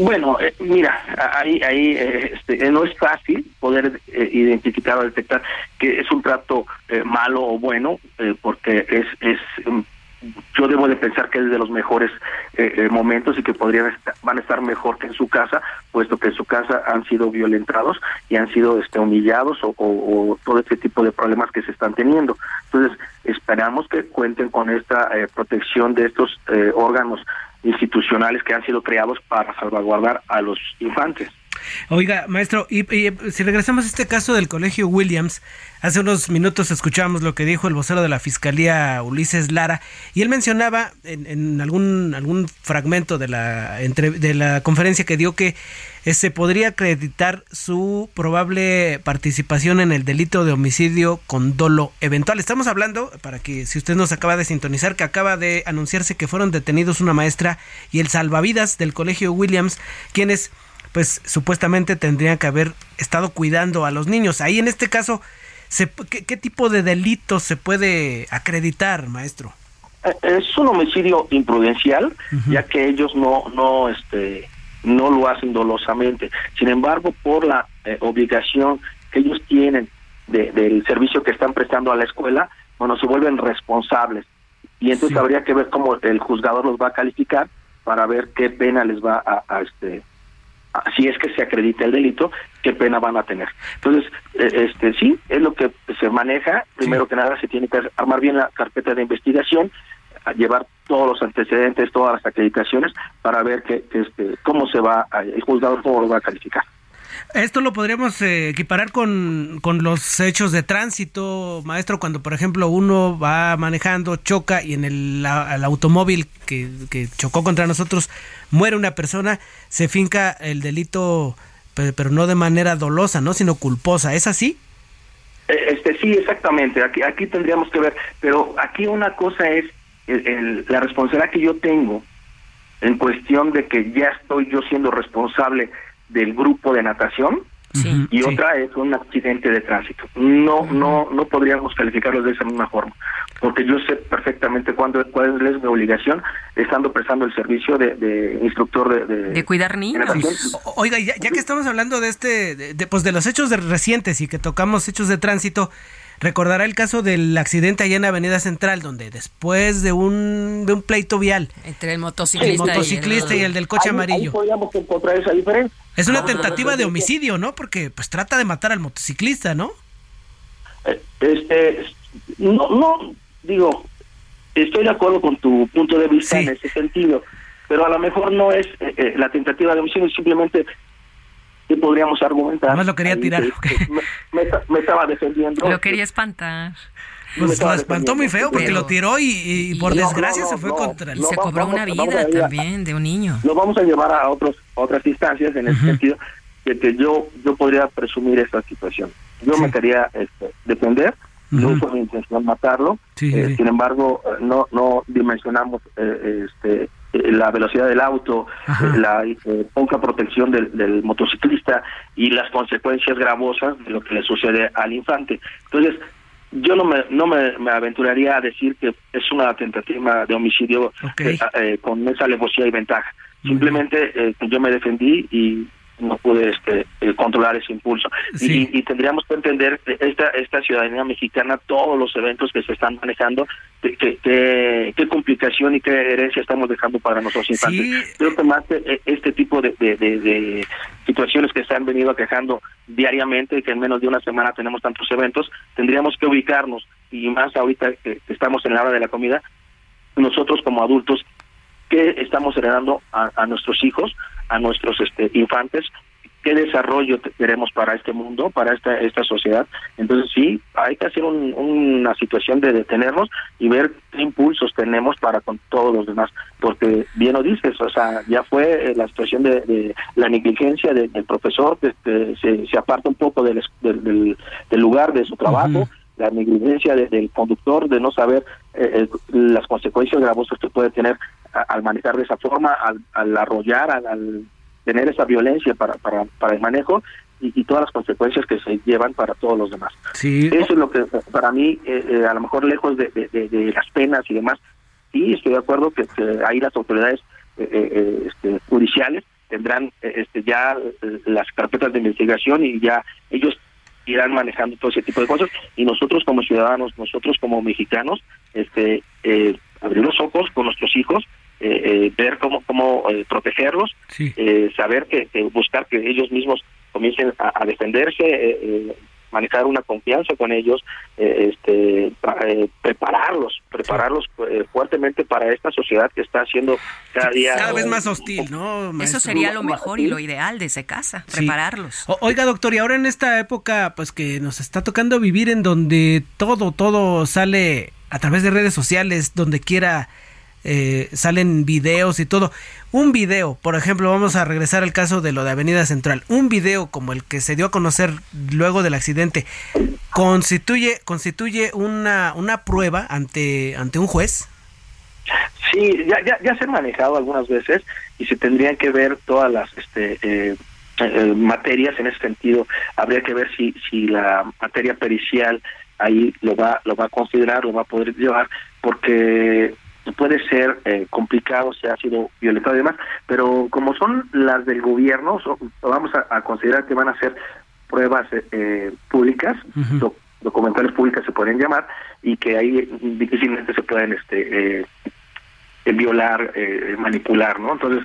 Bueno, eh, mira, ahí, ahí eh, este, no es fácil poder eh, identificar o detectar que es un trato malo o bueno, porque es, es mm, yo debo de pensar que es de los mejores eh, eh, momentos y que podrían van a estar mejor que en su casa, puesto que en su casa han sido violentados y han sido este, humillados o, todo este tipo de problemas que se están teniendo. Entonces, esperamos que cuenten con esta eh, protección de estos órganos institucionales que han sido creados para salvaguardar a los infantes. Oiga, maestro, y, si regresamos a este caso del Colegio Williams, hace unos minutos escuchábamos lo que dijo el vocero de la Fiscalía, Ulises Lara, y él mencionaba en, algún, algún fragmento de la, de la conferencia que dio que eh, se podría acreditar su probable participación en el delito de homicidio con dolo eventual. Estamos hablando, para que si usted nos acaba de sintonizar, que acaba de anunciarse que fueron detenidos una maestra y el salvavidas del Colegio Williams, quienes pues supuestamente tendrían que haber estado cuidando a los niños. Ahí en este caso, ¿qué, tipo de delito se puede acreditar, maestro? Eh, es un homicidio imprudencial, ya que ellos no, no, este, no lo hacen dolosamente. Sin embargo, por la eh, obligación que ellos tienen del servicio que están prestando a la escuela, bueno, se vuelven responsables. Y entonces habría que ver cómo el juzgador los va a calificar para ver qué pena les va a, este si es que se acredita el delito, qué pena van a tener. Entonces, e, este sí, es lo que se maneja. Primero que nada, se tiene que armar bien la carpeta de investigación, llevar todos los antecedentes, todas las acreditaciones para ver que, este, cómo se va, el juzgador cómo lo va a calificar. Esto lo podríamos eh, equiparar con, con, los hechos de tránsito, maestro, cuando por ejemplo uno va manejando, choca y en el, automóvil que, que, chocó contra nosotros muere una persona, se finca el delito, pero, no de manera dolosa, ¿no? sino culposa. ¿Es así? Eh, este sí, exactamente. Aquí, aquí tendríamos que ver, pero aquí una cosa es la responsabilidad que yo tengo en cuestión de que ya estoy yo siendo responsable del grupo de natación y otra es un accidente de tránsito. No, no, no podríamos calificarlos de esa misma forma, porque yo sé perfectamente cuándo, cuál es mi obligación estando prestando el servicio de, instructor de, de, cuidar niños. Oiga, ya, que estamos hablando de este, de, pues de los hechos recientes y que tocamos hechos de tránsito, Recordará el caso del accidente allá en Avenida Central, donde después de un, de un pleito vial entre el motociclista, y, el, del coche amarillo. encontrar esa diferencia. Es una tentativa de homicidio, ¿no? Porque pues trata de matar al motociclista, ¿no? Eh, este, no, no, digo, estoy de acuerdo con tu punto de vista en ese sentido, pero a lo mejor no es eh, eh, la tentativa de homicidio, simplemente ¿Qué podríamos argumentar? No lo quería tirar. (laughs) Me, estaba defendiendo. Lo quería espantar. Pues lo espantó muy feo porque lo tiró y, por desgracia se fue contra él. Y se cobró una vida también de un niño. Lo vamos a llevar a otros otras instancias en ese sentido de que yo yo podría presumir esta situación. Yo me quería este, defender, no fue mi intención matarlo. Eh, sin embargo, no no dimensionamos eh, este eh, la velocidad del auto, eh, la eh, poca protección del, motociclista y las consecuencias gravosas de lo que le sucede al infante. Entonces, yo no me no me, aventuraría a decir que es una tentativa de homicidio con esa alevosía y ventaja. Simplemente yo me defendí y no pude este, eh, controlar ese impulso. Y, tendríamos que entender esta, esta ciudadanía mexicana, todos los eventos que se están manejando, qué qué complicación y qué herencia estamos dejando para nuestros infantes. Creo que más eh, este tipo de, de, situaciones que se han venido aquejando diariamente, que en menos de una semana tenemos tantos eventos, tendríamos que ubicarnos, y más ahorita que estamos en la hora de la comida, nosotros como adultos, ¿qué estamos heredando a, a nuestros hijos? A nuestros este, infantes qué desarrollo queremos para este mundo, para esta esta sociedad. Entonces sí, hay que hacer una situación de detenernos y ver qué impulsos tenemos para con todos los demás, porque bien lo dices, o sea, ya fue eh, la situación de, la negligencia del profesor, que se, aparta un poco del, del, lugar de su trabajo. la negligencia del conductor de no saber eh, eh, las consecuencias gravosas que puede tener al manejar de esa forma, al, arrollar, al, tener esa violencia para, para, para el manejo y, todas las consecuencias que se llevan para todos los demás. Sí. Eso es lo que para mí, eh, eh, a lo mejor lejos de, de, las penas y demás, sí estoy de acuerdo que, ahí las autoridades eh, este, judiciales tendrán este, ya las carpetas de investigación y ya ellos irán manejando todo ese tipo de cosas y nosotros como ciudadanos, nosotros como mexicanos, este, abrir los ojos con nuestros hijos, eh, eh, ver cómo, cómo eh, protegerlos, saber que, buscar que ellos mismos comiencen a, defenderse, manejar una confianza con ellos, este, prepararlos, prepararlos fuertemente para esta sociedad que está siendo cada día cada vez más hostil, ¿no? Eso sería lo mejor y lo ideal de ese casa, prepararlos. oiga, doctor, y ahora en esta época, pues que nos está tocando vivir en donde todo, todo sale a través de redes sociales, donde quiera eh, salen videos y todo. Un video, por ejemplo, vamos a regresar al caso de lo de Avenida Central. Un video como el que se dio a conocer luego del accidente constituye constituye una, una prueba ante ante un juez. Sí, ya, ya, ya se han manejado algunas veces y se tendrían que ver todas las este, eh, eh, materias en ese sentido. Habría que ver si si la materia pericial ahí lo va lo va a considerar, lo va a poder llevar, porque puede ser eh, complicado si ha sido violentado y demás, pero como son las del gobierno, vamos a, considerar que van a ser pruebas eh, públicas, documentales públicas se pueden llamar y que ahí difícilmente se pueden este violar, manipular, ¿no? Entonces,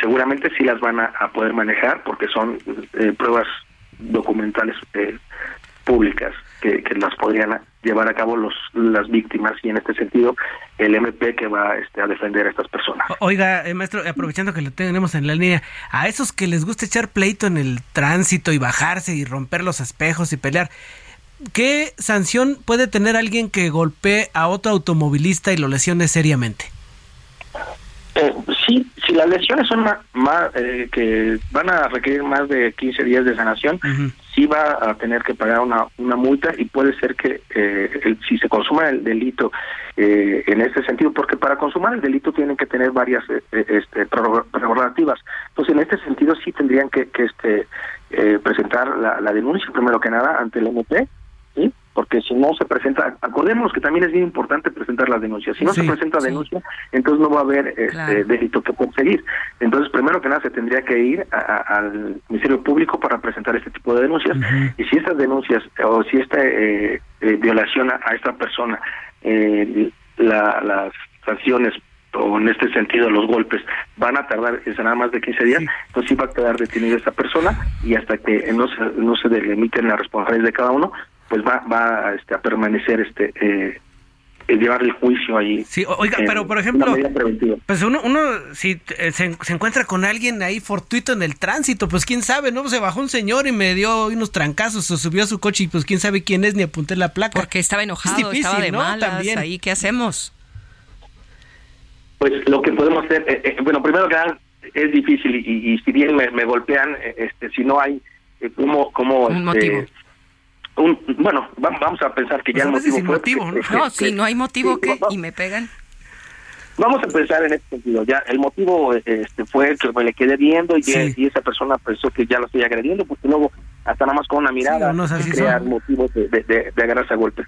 seguramente sí las van a, poder manejar porque son pruebas documentales públicas que, las podrían llevar a cabo los las víctimas y en este sentido el MP que va este, a defender a estas personas. Oiga, eh, maestro, aprovechando que lo tenemos en la línea, a esos que les gusta echar pleito en el tránsito y bajarse y romper los espejos y pelear, ¿qué sanción puede tener alguien que golpee a otro automovilista y lo lesione seriamente? Eh, sí, si las lesiones son más, eh, que van a requerir más de 15 días de sanación, sí va a tener que pagar una, una multa y puede ser que eh, si se consuma el delito eh, en este sentido, porque para consumar el delito tienen que tener varias este, prerrogativas. Entonces, en este sentido sí tendrían que, que este, presentar la, la denuncia, primero que nada, ante el MP. Porque si no se presenta, acordémonos que también es bien importante presentar la denuncia, si no se presenta denuncia, entonces no va a haber este delito que perseguir. Entonces, primero que nada, se tendría que ir al Ministerio Público para presentar este tipo de denuncias, y si estas denuncias o si esta eh, eh, violación a, esta persona, eh, las sanciones o en este sentido los golpes van a tardar es nada más de 15 días, entonces sí va a quedar detenida esta persona y hasta que no se, no se delimiten las responsabilidades de cada uno, pues va, va este, a permanecer este eh, llevar el juicio ahí. Sí, oiga, pero por ejemplo, pues uno, uno si eh, se, encuentra con alguien ahí fortuito en el tránsito, pues quién sabe, ¿no? Se bajó un señor y me dio unos trancazos, se subió a su coche y pues quién sabe quién es ni apunté la placa. Porque estaba enojado, estaba de ¿no? malas, También. ahí, ¿qué hacemos? Pues lo que podemos hacer, eh, eh, bueno, primero que nada, es difícil y, si bien me, golpean, este, si no hay como como un este, motivo bueno, vamos a pensar que ya pues el motivo fue... ¿no? no, si no hay motivo, ¿qué? ¿Y me pegan? Vamos a pensar en este sentido. Ya el motivo este fue que me le quedé viendo y, y, esa persona pensó que ya lo estoy agrediendo, porque luego hasta nada más con una mirada sí, crear motivos de, de, de, agarrarse a golpes.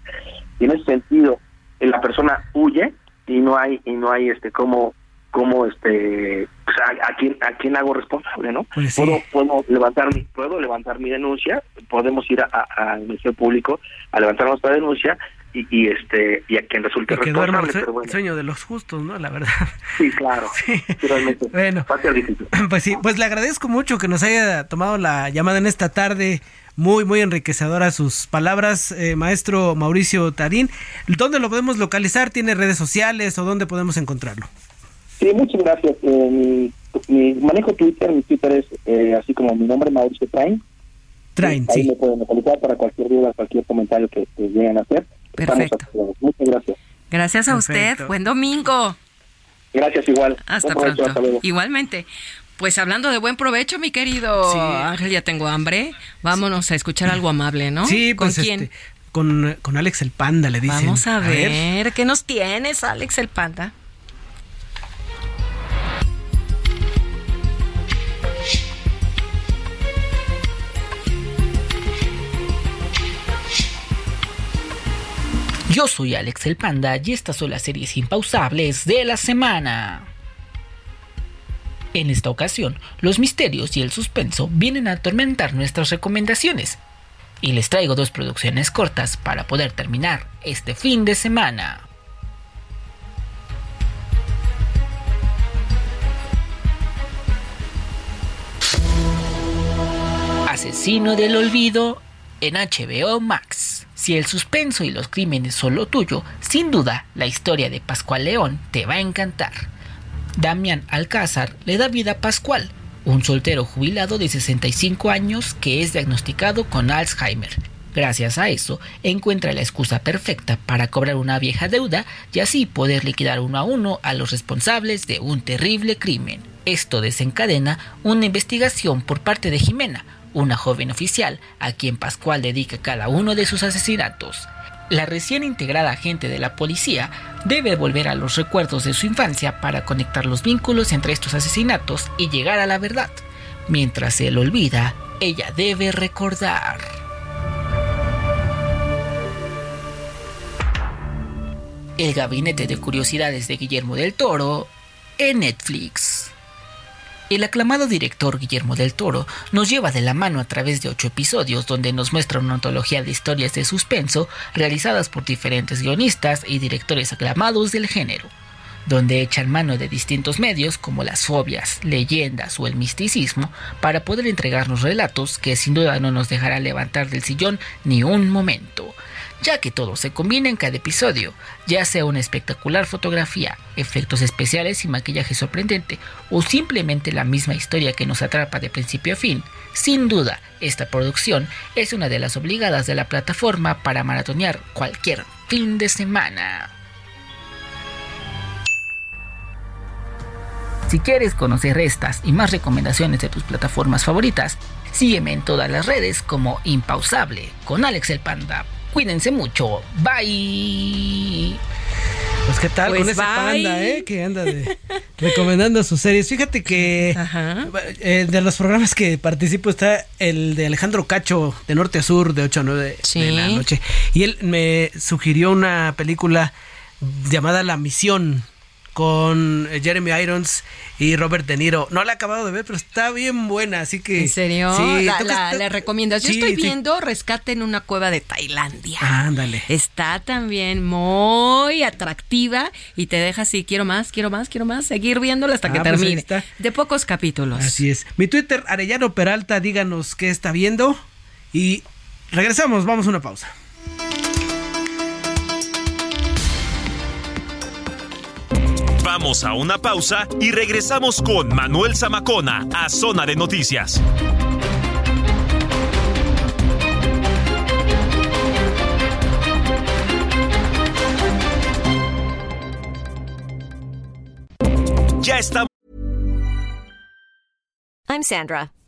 Y en ese sentido, la persona huye y no hay y no hay este como cómo este pues, a, quién a quién hago responsable no pues puedo puedo levantar mi puedo levantar mi denuncia podemos ir al ministerio público a levantar nuestra denuncia y, y, este y a quien resulte responsable el sueño de los justos no la verdad. Sí claro. (laughs) Sí. realmente bueno. (laughs) Pues sí pues le agradezco mucho que nos haya tomado la llamada en esta tarde. Muy, muy enriquecedora sus palabras, eh, maestro Mauricio Tarín. ¿Dónde lo podemos localizar? ¿Tiene redes sociales o dónde podemos encontrarlo? Sí, muchas gracias. Eh, mi, manejo Twitter, mi Twitter es eh, así como mi nombre, Mauricio Train. Train, sí. Ahí me pueden localizar para cualquier duda, cualquier comentario que, lleguen a hacer. Perfecto. Muchas gracias. Gracias a usted. Buen domingo. Gracias igual. Hasta pronto. Igualmente. Pues hablando de buen provecho, mi querido Ángel, ya tengo hambre. Vámonos a escuchar algo amable, ¿no? Sí, ¿Con pues, quién? Este, con, con Alex el Panda, le dicen. Vamos a, ver, ¿qué nos tienes, Alex el Panda? Yo soy Alex el Panda y estas son las series impausables de la semana. En esta ocasión, los misterios y el suspenso vienen a atormentar nuestras recomendaciones. Y les traigo dos producciones cortas para poder terminar este fin de semana. Asesino del Olvido en HBO Max. Si el suspenso y los crímenes son lo tuyo, sin duda la historia de Pascual León te va a encantar. Damián Alcázar le da vida a Pascual, un soltero jubilado de 65 años que es diagnosticado con Alzheimer. Gracias a eso, encuentra la excusa perfecta para cobrar una vieja deuda y así poder liquidar uno a uno a los responsables de un terrible crimen. Esto desencadena una investigación por parte de Jimena, una joven oficial a quien Pascual dedica cada uno de sus asesinatos. La recién integrada agente de la policía debe volver a los recuerdos de su infancia para conectar los vínculos entre estos asesinatos y llegar a la verdad. Mientras él olvida, ella debe recordar. El gabinete de curiosidades de Guillermo del Toro en Netflix. El aclamado director Guillermo del Toro nos lleva de la mano a través de ocho episodios donde nos muestra una antología de historias de suspenso realizadas por diferentes guionistas y directores aclamados del género, donde echan mano de distintos medios como las fobias, leyendas o el misticismo para poder entregarnos relatos que sin duda no nos dejará levantar del sillón ni un momento ya que todo se combina en cada episodio, ya sea una espectacular fotografía, efectos especiales y maquillaje sorprendente, o simplemente la misma historia que nos atrapa de principio a fin. Sin duda, esta producción es una de las obligadas de la plataforma para maratonear cualquier fin de semana. Si quieres conocer estas y más recomendaciones de tus plataformas favoritas, sígueme en todas las redes como Impausable con Alex el Panda. Cuídense mucho. Bye. Pues qué tal con Pues ese panda, ¿eh? Que anda de- recomendando sus series. Fíjate que eh, de los programas que participo está el de Alejandro Cacho, de norte a sur, de 8 a 9 de la noche. Y él me sugirió una película llamada La Misión con eh, Jeremy Irons y Robert De Niro. No la he acabado de ver, pero está bien buena, así que... ¿En serio? Sí, la, ¿tú qué la- estás- la recomiendas. Yo Sí, estoy sí. viendo Rescate en una cueva de Tailandia. Ándale. Está también muy atractiva y te deja así, quiero más, quiero más, quiero más, seguir viéndola hasta que Ah, pues ahí termine. De pocos capítulos. Así es. Mi Twitter, Arellano Peralta, díganos qué está viendo. Y regresamos, vamos a una pausa. Vamos a una pausa y regresamos con Manuel Zamacona a Zona de Noticias. Ya estamos. I'm Sandra,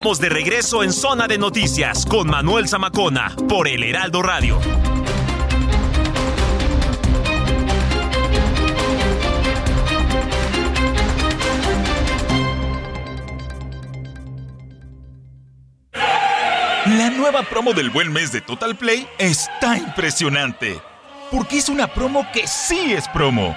Estamos de regreso en Zona de Noticias con Manuel Zamacona por El Heraldo Radio. La nueva promo del buen mes de Total Play está impresionante. Porque es una promo que sí es promo.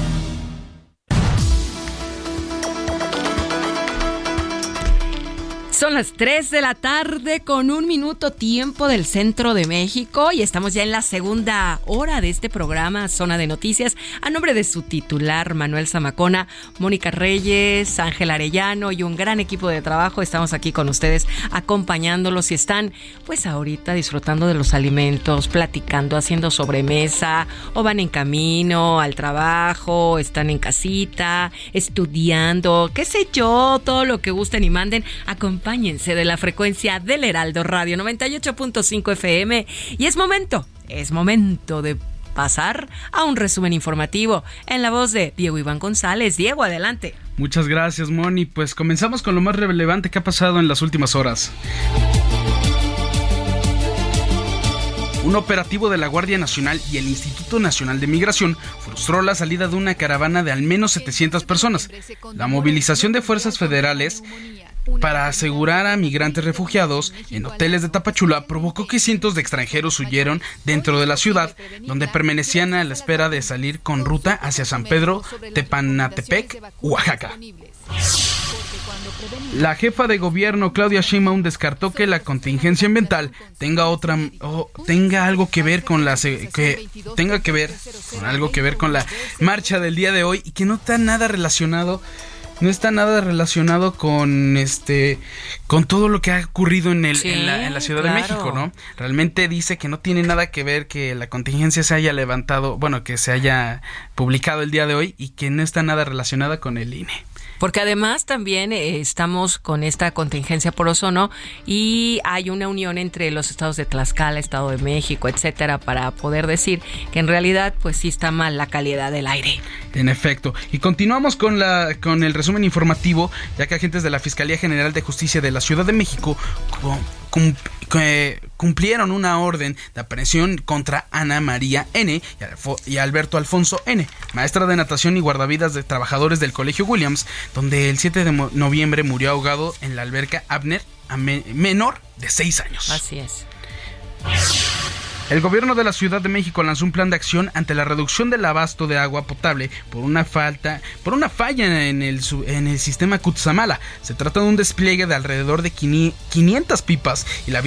Son las 3 de la tarde con un minuto tiempo del centro de México y estamos ya en la segunda hora de este programa Zona de Noticias a nombre de su titular Manuel Zamacona, Mónica Reyes, Ángel Arellano y un gran equipo de trabajo. Estamos aquí con ustedes acompañándolos y están pues ahorita disfrutando de los alimentos, platicando, haciendo sobremesa o van en camino al trabajo, están en casita, estudiando, qué sé yo, todo lo que gusten y manden. Acompáñense de la frecuencia del Heraldo Radio 98.5 FM y es momento, es momento de pasar a un resumen informativo en la voz de Diego Iván González. Diego, adelante. Muchas gracias, Moni. Pues comenzamos con lo más relevante que ha pasado en las últimas horas. Un operativo de la Guardia Nacional y el Instituto Nacional de Migración frustró la salida de una caravana de al menos 700 personas. La movilización de fuerzas federales para asegurar a migrantes refugiados en hoteles de Tapachula provocó que cientos de extranjeros huyeron dentro de la ciudad, donde permanecían a la espera de salir con ruta hacia San Pedro, Tepanatepec, Oaxaca. La jefa de gobierno Claudia Sheinbaum descartó que la contingencia ambiental tenga otra o tenga algo que ver con la que tenga que ver algo que ver con la marcha del día de hoy y que no está nada relacionado no está nada relacionado con este con todo lo que ha ocurrido en el en, la, Ciudad de México, ¿no? Realmente dice que no tiene nada que ver que la contingencia se haya levantado, bueno, que se haya publicado el día de hoy y que no está nada relacionada con el INE. Porque además también eh, estamos con esta contingencia por ozono y hay una unión entre los estados de Tlaxcala, Estado de México, etcétera, para poder decir que en realidad pues sí está mal la calidad del aire. En efecto. Y continuamos con la con el resumen informativo, ya que agentes de la Fiscalía General de Justicia de la Ciudad de México cumplieron una orden de aprehensión contra Ana María N. y Alberto Alfonso N., maestra de natación y guardavidas de trabajadores del Colegio Williams, donde el 7 de noviembre murió ahogado en la alberca Abner, menor de 6 años. Así es. El gobierno de la Ciudad de México lanzó un plan de acción ante la reducción del abasto de agua potable por una falta, por una falla en el, sistema Cutzamala. Se trata de un despliegue de alrededor de 500 pipas y la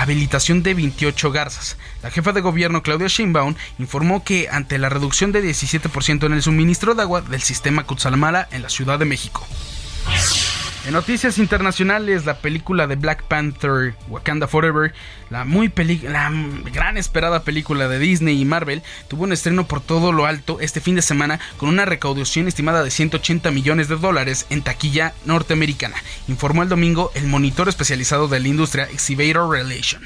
habilitación de 28 garzas. La jefa de gobierno Claudia Sheinbaum informó que ante la reducción de 17% en el suministro de agua del sistema Cutzamala en la Ciudad de México. En noticias internacionales, la película de Black Panther, Wakanda Forever, la muy la gran esperada película de Disney y Marvel, tuvo un estreno por todo lo alto este fin de semana con una recaudación estimada de 180 millones de dólares en taquilla norteamericana, informó el domingo el monitor especializado de la industria Exhibitor Relation.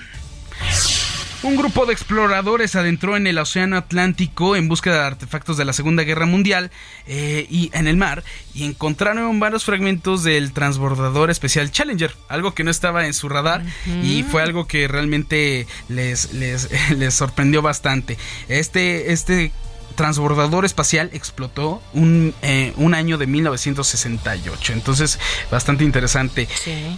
Un grupo de exploradores adentró en el Océano Atlántico en búsqueda de artefactos de la Segunda Guerra Mundial eh, y en el mar y encontraron varios fragmentos del transbordador especial Challenger, algo que no estaba en su radar y fue algo que realmente les, les, (laughs) les sorprendió bastante. Este, este transbordador espacial explotó un, eh, un año de 1968. Entonces, bastante interesante.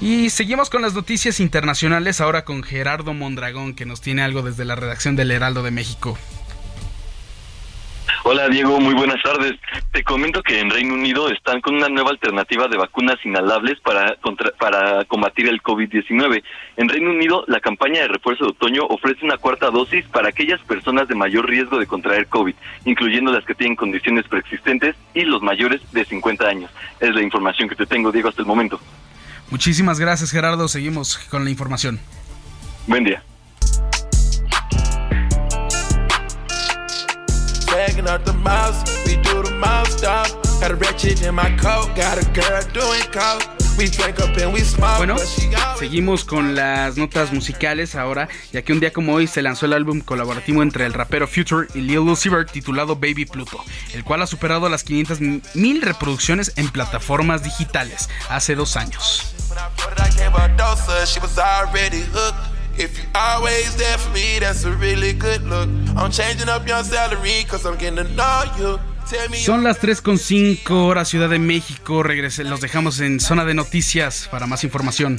Y seguimos con las noticias internacionales ahora con Gerardo Mondragón, que nos tiene algo desde la redacción del Heraldo de México. Hola Diego, muy buenas tardes. Te comento que en Reino Unido están con una nueva alternativa de vacunas inhalables para, para combatir el COVID-19. En Reino Unido, la campaña de refuerzo de otoño ofrece una cuarta dosis para aquellas personas de mayor riesgo de contraer COVID, incluyendo las que tienen condiciones preexistentes y los mayores de 50 años. Es la información que te tengo, Diego, hasta el momento. Muchísimas gracias, Gerardo. Seguimos con la información. Buen día. Bueno, seguimos con las notas musicales ahora, ya que un día como hoy se lanzó el álbum colaborativo entre el rapero Future y Lil Vert titulado Baby Pluto, el cual ha superado las 500 mil reproducciones en plataformas digitales hace dos años. If you always there for me, that's a really good look. I'm changing up your salary cause I'm getting to know you. Son las 3.5 horas Ciudad de México. Regrese, los dejamos en zona de noticias para más información.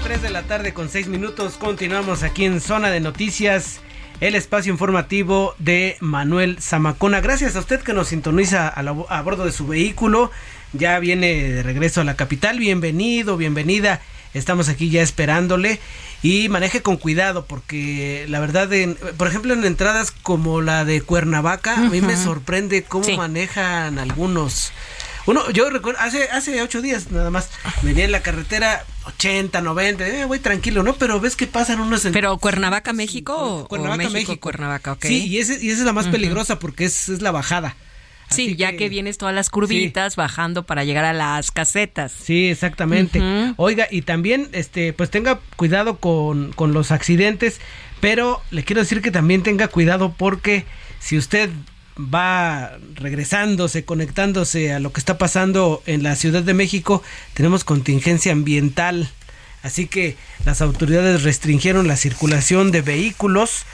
22330021B0812. tarde con seis minutos. Continuamos aquí en Zona de Noticias, el espacio informativo de Manuel Zamacona. Gracias a usted que nos sintoniza a, bordo de su vehículo. Ya viene de regreso a la capital. Bienvenido, bienvenida. Estamos aquí ya esperándole y maneje con cuidado porque la verdad, por ejemplo, en entradas como la de Cuernavaca, a mí me sorprende cómo manejan algunos uno, yo recuerdo, hace, hace ocho días nada más, venía en la carretera 80, 90, eh, voy tranquilo, ¿no? Pero ves que pasan unos... ¿Pero Cuernavaca, México o, Cuernavaca, México, Cuernavaca, ok. Sí, y, esa es la más peligrosa porque es, es la bajada. Sí, ya que... vienes todas las curvitas bajando para llegar a las casetas. Sí, exactamente. Oiga, y también, este, pues tenga cuidado con, con los accidentes, pero le quiero decir que también tenga cuidado porque si usted va regresándose, conectándose a lo que está pasando en la Ciudad de México, tenemos contingencia ambiental. Así que las autoridades restringieron la circulación de vehículos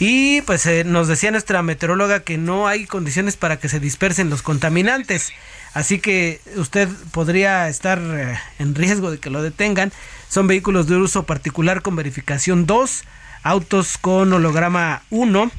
y pues eh, nos decía nuestra meteoróloga que no hay condiciones para que se dispersen los contaminantes. Así que usted podría estar eh, en riesgo de que lo detengan. Son vehículos de uso particular con verificación 2, autos con holograma 1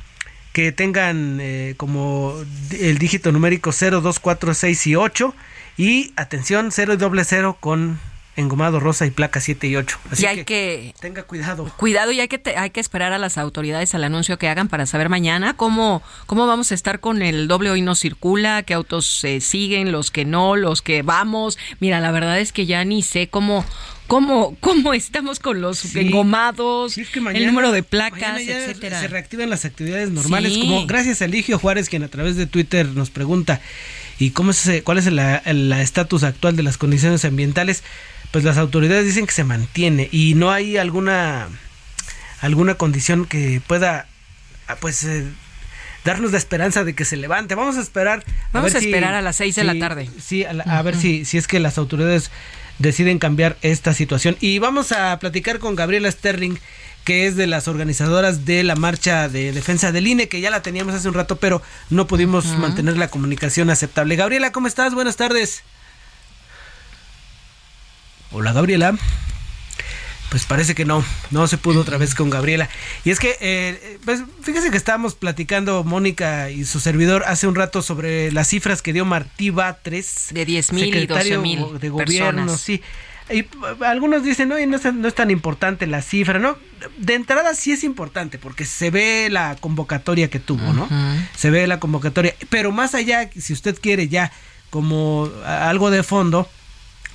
que tengan eh, como el dígito numérico 0, 2, 4, 6 y 8 y atención 0 y doble 0 con engomado rosa y placa 7 y 8. Así y hay que, tenga cuidado. Cuidado y hay que hay que esperar a las autoridades al anuncio que hagan para saber mañana cómo cómo vamos a estar con el doble hoy no circula, qué autos se siguen, los que no, los que vamos. Mira, la verdad es que ya ni sé cómo cómo, cómo estamos con los engomados, el número de placas, etcétera. Se reactivan las actividades normales, como gracias a Eligio Juárez, quien a través de Twitter nos pregunta y cómo es cuál es el estatus actual de las condiciones ambientales pues las autoridades dicen que se mantiene y no hay alguna alguna condición que pueda ah, pues eh, darnos la esperanza de que se levante. Vamos a esperar. Vamos a, esperar a las seis de la tarde. Sí, a, ver si, si es que las autoridades deciden cambiar esta situación. Y vamos a platicar con Gabriela Sterling, que es de las organizadoras de la marcha de defensa del INE, que ya la teníamos hace un rato, pero no pudimos mantener la comunicación aceptable. Gabriela, ¿cómo estás? Buenas tardes. Hola Gabriela. Pues parece que no, no se pudo otra vez con Gabriela. Y es que, eh, pues fíjese que estábamos platicando Mónica y su servidor hace un rato sobre las cifras que dio Martí Batres. De 10 mil y 12 mil de gobierno, sí. Y algunos dicen, no, no es, no es tan importante la cifra, ¿no? De entrada sí es importante porque se ve la convocatoria que tuvo, ¿no? Se ve la convocatoria. Pero más allá, si usted quiere ya como algo de fondo,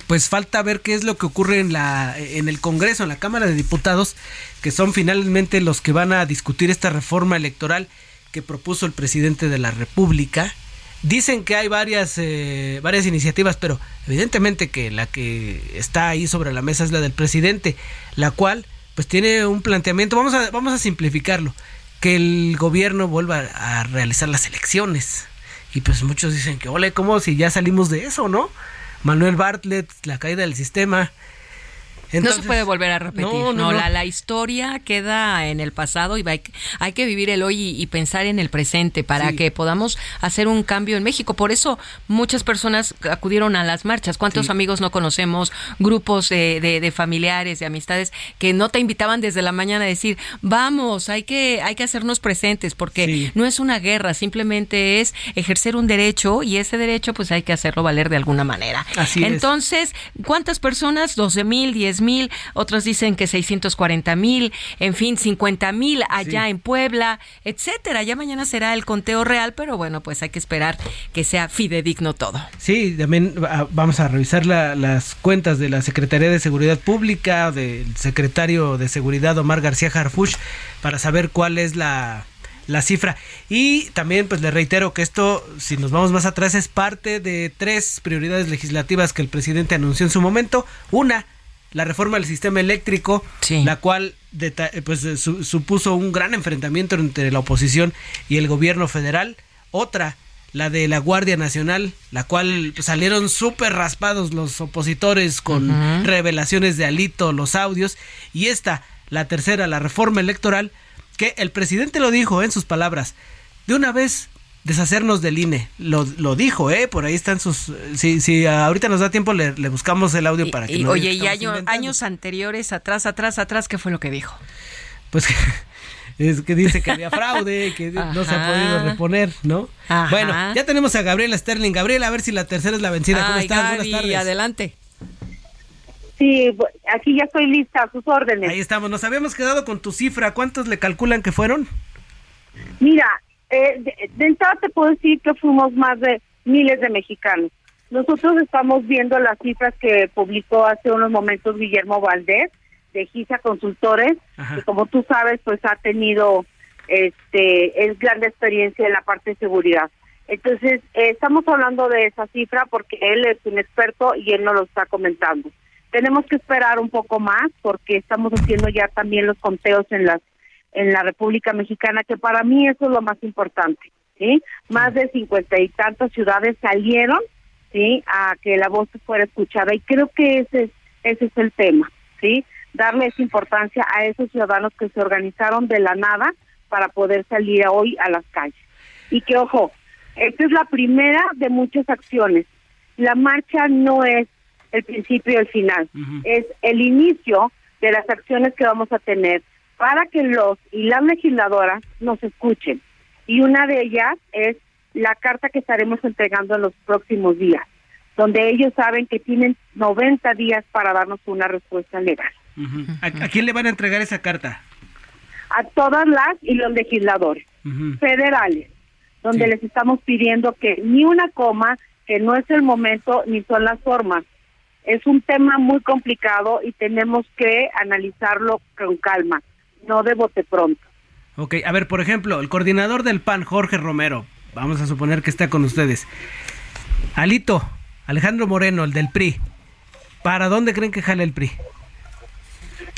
pues falta ver qué es lo que ocurre en la en el Congreso, en la Cámara de Diputados, que son finalmente los que van a discutir esta reforma electoral que propuso el presidente de la República. Dicen que hay varias eh, varias iniciativas, pero evidentemente que la que está ahí sobre la mesa es la del presidente, la cual pues tiene un planteamiento, vamos a vamos a simplificarlo, que el gobierno vuelva a realizar las elecciones. Y pues muchos dicen que, ole, ¿cómo si ya salimos de eso, no? Manuel Bartlett, la caída del sistema, no se puede volver a repetir. No, La, historia queda en el pasado y hay, hay que vivir el hoy y, pensar en el presente para que podamos hacer un cambio en México. Por eso muchas personas acudieron a las marchas. ¿Cuántos amigos no conocemos? Grupos de, familiares, de amistades que no te invitaban desde la mañana a decir, vamos, hay que, hay que hacernos presentes porque no es una guerra, simplemente es ejercer un derecho y ese derecho pues hay que hacerlo valer de alguna manera. Así Entonces, ¿cuántas personas? 12 mil, 10 mil, otros dicen que 640 mil, en fin, 50 mil allá en Puebla, etcétera. Ya mañana será el conteo real, pero bueno, pues hay que esperar que sea fidedigno todo. Sí, también vamos a revisar las cuentas de la Secretaría de Seguridad Pública, del secretario de Seguridad Omar García Harfuch, para saber cuál es la la cifra. Y también pues le reitero que esto, si nos vamos más atrás, es parte de tres prioridades legislativas que el presidente anunció en su momento. Una, la reforma del sistema eléctrico, la cual pues, supuso un gran enfrentamiento entre la oposición y el gobierno federal. Otra, la de la Guardia Nacional, la cual salieron súper raspados los opositores con revelaciones de Alito, los audios. Y esta, la tercera, la reforma electoral, que el presidente lo dijo en sus palabras, de una vez deshacernos del INE. Lo, lo dijo, ¿eh? Por ahí están sus... Si, si ahorita nos da tiempo, le, buscamos el audio para que... Y, oye, y años anteriores, atrás, atrás, atrás, ¿qué fue lo que dijo? Pues (laughs) es que dice que había fraude, que no se ha podido reponer, ¿no? Bueno, ya tenemos a Gabriela Sterling. Gabriela, a ver si la tercera es la vencida. ¿Cómo estás? Buenas tardes. adelante. Sí, aquí ya estoy lista, a sus órdenes. Ahí estamos. Nos habíamos quedado con tu cifra. ¿Cuántos le calculan que fueron? Mira, eh, de, entrada te puedo decir que fuimos más de miles de mexicanos. Nosotros estamos viendo las cifras que publicó hace unos momentos Guillermo Valdés de GISA Consultores, que como tú sabes, pues ha tenido este es grande experiencia en la parte de seguridad. Entonces, eh, estamos hablando de esa cifra porque él es un experto y él no lo está comentando. Tenemos que esperar un poco más porque estamos haciendo ya también los conteos en las en la República Mexicana, que para mí eso es lo más importante. ¿sí? Más de cincuenta y tantas ciudades salieron sí a que la voz fuera escuchada y creo que ese ese es el tema sí darle esa importancia a esos ciudadanos que se organizaron de la nada para poder salir hoy a las calles y que ojo esta es la primera de muchas acciones. La marcha no es el principio y el final, es el inicio de las acciones que vamos a tener para que los y las legisladoras nos escuchen. Y una de ellas es la carta que estaremos entregando en los próximos días, donde ellos saben que tienen 90 días para darnos una respuesta legal. ¿A, quién le van a entregar esa carta? A todas las y los legisladores federales, donde les estamos pidiendo que ni una coma, que no es el momento ni son las formas. Es un tema muy complicado y tenemos que analizarlo con calma, no de bote pronto. Ok, a ver, por ejemplo, el coordinador del PAN, Jorge Romero, vamos a suponer que está con ustedes. Alito, Alejandro Moreno, el del PRI, ¿para dónde creen que jale el PRI?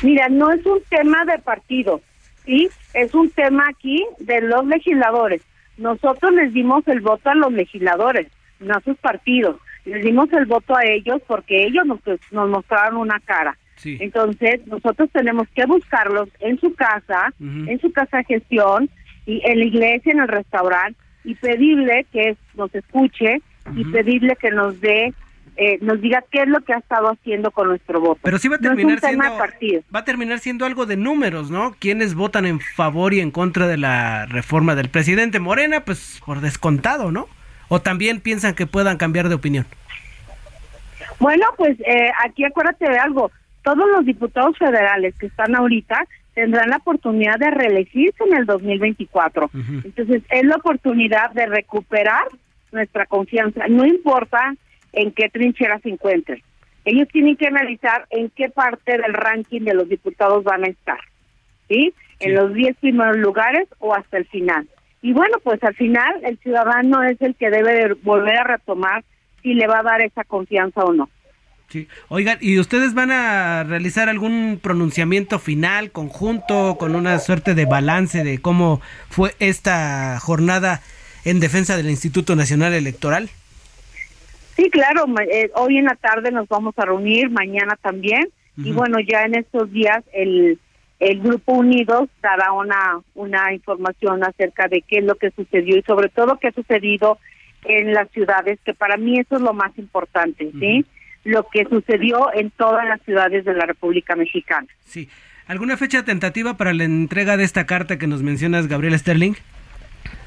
Mira, no es un tema de partido, ¿sí? Es un tema aquí de los legisladores. Nosotros les dimos el voto a los legisladores, no a sus partidos. Les dimos el voto a ellos porque ellos nos, nos mostraron una cara. Entonces, nosotros tenemos que buscarlos en su casa, en su casa de gestión, y en la iglesia, en el restaurante, y pedirle que nos escuche y pedirle que nos dé eh, nos diga qué es lo que ha estado haciendo con nuestro voto. Pero sí va a terminar siendo va a terminar siendo algo de números, ¿no? ¿Quiénes votan en favor y en contra de la reforma del presidente Morena? Pues por descontado, ¿no? O también piensan que puedan cambiar de opinión. Bueno, pues eh, aquí acuérdate de algo. Todos los diputados federales que están ahorita tendrán la oportunidad de reelegirse en el 2024. Entonces, es la oportunidad de recuperar nuestra confianza. No importa en qué trinchera se encuentren. Ellos tienen que analizar en qué parte del ranking de los diputados van a estar, ¿sí? En los 10 primeros lugares o hasta el final. Y bueno, pues al final el ciudadano es el que debe volver a retomar si le va a dar esa confianza o no. Sí. Oigan, ¿y ustedes van a realizar algún pronunciamiento final conjunto con una suerte de balance de cómo fue esta jornada en defensa del Instituto Nacional Electoral? Sí, claro, eh, hoy en la tarde nos vamos a reunir, mañana también, y bueno, ya en estos días el, el Grupo Unidos dará una, una información acerca de qué es lo que sucedió y sobre todo qué ha sucedido en las ciudades, que para mí eso es lo más importante, ¿sí? Lo que sucedió en todas las ciudades de la República Mexicana. Sí. ¿Alguna fecha tentativa para la entrega de esta carta que nos mencionas, Gabriela Sterling?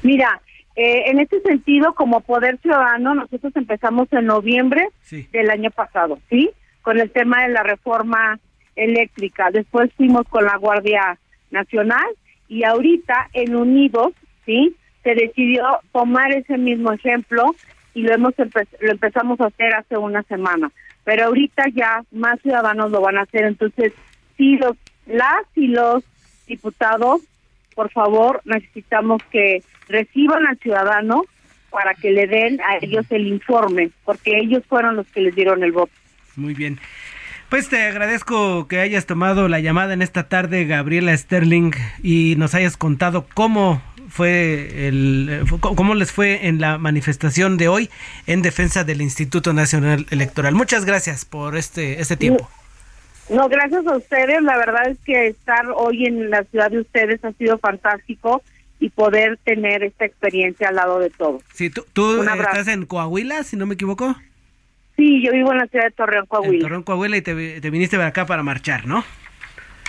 Mira, eh, en este sentido, como Poder Ciudadano, nosotros empezamos en noviembre del año pasado, ¿sí? Con el tema de la reforma eléctrica. Después fuimos con la Guardia Nacional y ahorita en Unidos, ¿sí? Se decidió tomar ese mismo ejemplo y lo hemos lo empezamos a hacer hace una semana. Pero ahorita ya más ciudadanos lo van a hacer. Entonces, sí, los, las y los diputados por favor, necesitamos que reciban al ciudadano para que le den a ellos el informe, porque ellos fueron los que les dieron el voto. Muy bien. Pues te agradezco que hayas tomado la llamada en esta tarde, Gabriela Sterling, y nos hayas contado cómo fue el cómo les fue en la manifestación de hoy en defensa del Instituto Nacional Electoral. Muchas gracias por este este tiempo. No, gracias a ustedes. La verdad es que estar hoy en la ciudad de ustedes ha sido fantástico y poder tener esta experiencia al lado de todos. Sí, tú, tú estás en Coahuila, si no me equivoco. Sí, yo vivo en la ciudad de Torreón, Coahuila. En Torreón, Coahuila y te, te viniste para acá para marchar, ¿no?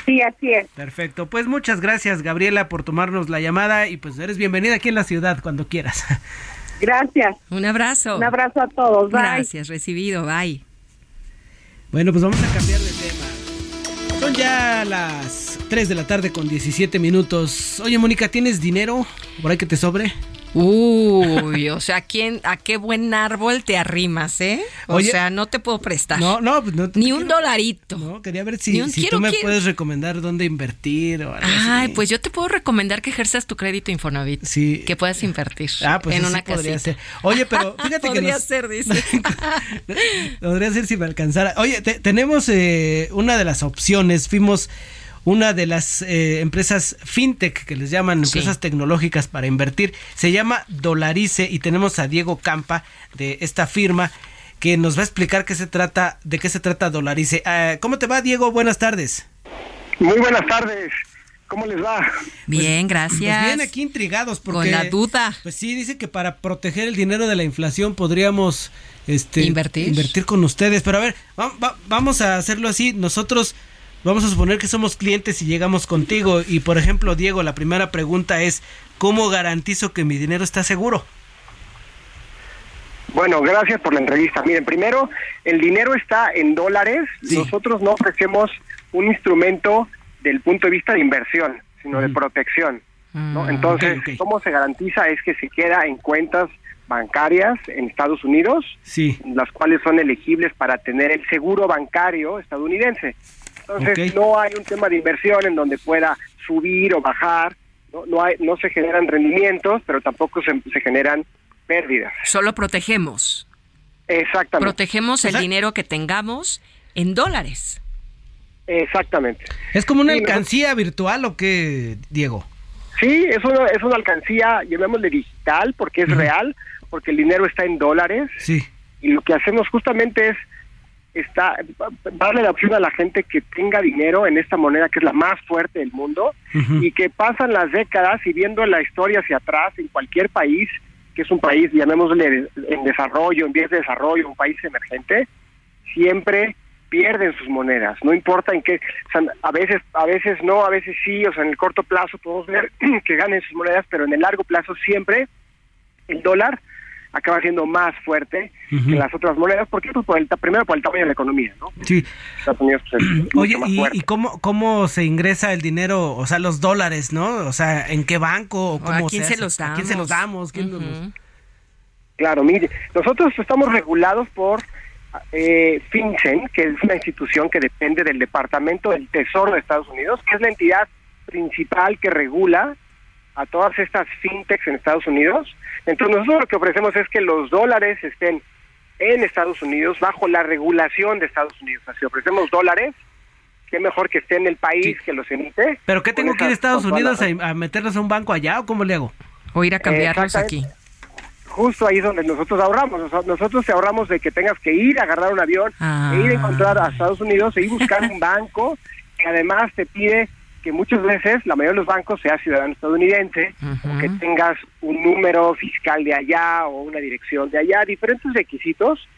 Sí, así es. Perfecto. Pues muchas gracias, Gabriela, por tomarnos la llamada y pues eres bienvenida aquí en la ciudad cuando quieras. (laughs) Gracias. Un abrazo. Un abrazo a todos. Bye. Gracias, recibido. Bye. Bueno, pues vamos a cambiar de tema. Son ya las 3 de la tarde con 17 minutos. Oye, Mónica, ¿tienes dinero por ahí que te sobre? Uy, o sea, ¿quién, ¿a qué buen árbol te arrimas, eh? O sea, no te puedo prestar. No, no, pues no Ni un dolarito. No, quería ver si, si tú me puedes recomendar dónde invertir o algo Ay, pues yo te puedo recomendar que ejerzas tu crédito Infonavit. Sí. Que puedas invertir ah, pues en una podría casita. ser. Oye, pero (laughs) fíjate que Podría ser, dice. (laughs) Podría ser si me alcanzara. Oye, te- tenemos eh, una de las opciones. Fuimos una de las eh, empresas fintech que les llaman empresas tecnológicas para invertir. Se llama Dolarice y tenemos a Diego Campa de esta firma que nos va a explicar qué se trata, de qué se trata Dolarice. Ah, ¿Cómo te va, Diego? Buenas tardes. Muy buenas tardes. ¿Cómo les va? Bien, Pues gracias. bien, aquí intrigados porque Con la duda. Pues sí, dice que para proteger el dinero de la inflación podríamos este Invertir. invertir con ustedes, pero a ver, va- va- vamos a hacerlo así, nosotros vamos a suponer que somos clientes y llegamos contigo y por ejemplo, Diego, la primera pregunta es ¿cómo garantizo que mi dinero está seguro? Bueno, gracias por la entrevista. Miren, primero, el dinero está en dólares. Nosotros no ofrecemos un instrumento del punto de vista de inversión, sino de protección. ¿no? Entonces, ¿cómo se garantiza? Es que se queda en cuentas bancarias en Estados Unidos, sí. las cuales son elegibles para tener el seguro bancario estadounidense. Entonces, no hay un tema de inversión en donde pueda subir o bajar, no, no, hay, no se generan rendimientos, pero tampoco se, se generan pérdidas. Solo protegemos. Exactamente. Protegemos el dinero que tengamos en dólares. Exactamente. ¿Es como una Sí, alcancía virtual o qué, Diego? Sí, es una, es una alcancía, llamémosle digital, porque es real, porque el dinero está en dólares. Sí. Y lo que hacemos justamente es está, darle la opción a la gente que tenga dinero en esta moneda que es la más fuerte del mundo y que pasan las décadas y viendo la historia hacia atrás en cualquier país, que es un país, llamémosle en desarrollo, en vías de desarrollo, un país emergente, siempre pierden sus monedas, no importa en qué, o sea, a veces a veces no, a veces sí, o sea, en el corto plazo podemos ver (clears throat) que ganen sus monedas, pero en el largo plazo siempre el dólar acaba siendo más fuerte que las otras monedas, porque pues, por el, primero por el tamaño de la economía, ¿no? Sí. Estados Unidos pues, es (clears throat) Oye, mucho más ¿y, fuerte. y cómo, cómo se ingresa el dinero, o sea, los dólares, ¿no? O sea, ¿en qué banco? O ¿A quién se los ¿A quién se los damos? ¿Quién los- Claro, mire, nosotros estamos regulados por eh, FinCEN, que es una institución que depende del Departamento del Tesoro de Estados Unidos, que es la entidad principal que regula a todas estas fintechs en Estados Unidos. Entonces nosotros lo que ofrecemos es que los dólares estén en Estados Unidos bajo la regulación de Estados Unidos. Así ofrecemos dólares, qué mejor que esté en el país que los emite. ¿Pero qué tengo que ir a Estados Unidos a, a meternos a un banco allá o cómo le hago? O ir a cambiarlos aquí. Justo ahí es donde nosotros ahorramos. Nos- Nosotros te ahorramos de que tengas que ir a agarrar un avión, Ah. e ir a encontrar a Estados Unidos, e ir a buscar un (laughs) banco que además te pide que muchas veces la mayoría de los bancos sea ciudadano estadounidense, o que tengas un número fiscal de allá o una dirección de allá, diferentes requisitos.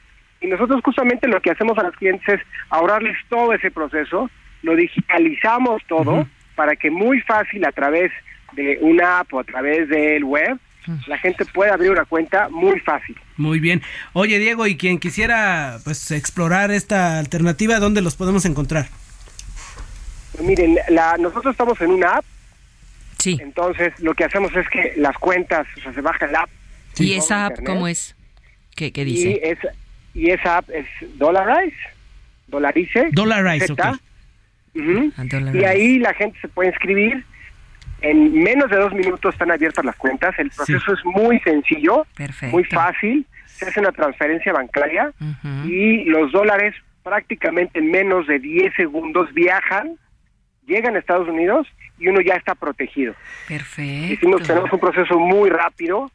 Y nosotros justamente lo que hacemos a los clientes es ahorrarles todo ese proceso, lo digitalizamos todo para que muy fácil a través de una app o a través del web la gente pueda abrir una cuenta muy fácil. Muy bien. Oye, Diego, y quien quisiera pues explorar esta alternativa, ¿dónde los podemos encontrar? Pues miren, la, nosotros estamos en una app. Sí. Entonces, lo que hacemos es que las cuentas, o sea, se baja la app. ¿Y esa app internet, cómo es? ¿Qué, qué Y, dice? es, y esa app es Dollarize, Dolarice. Dollarize, Z. ok. Ah, Dollarize. Y ahí la gente se puede inscribir. En menos de dos minutos están abiertas las cuentas. El proceso es muy sencillo, Perfecto. muy fácil. Se hace una transferencia bancaria y los dólares prácticamente en menos de 10 segundos viajan, llegan a Estados Unidos y uno ya está protegido. Perfecto. Hicimos, tenemos un proceso muy rápido,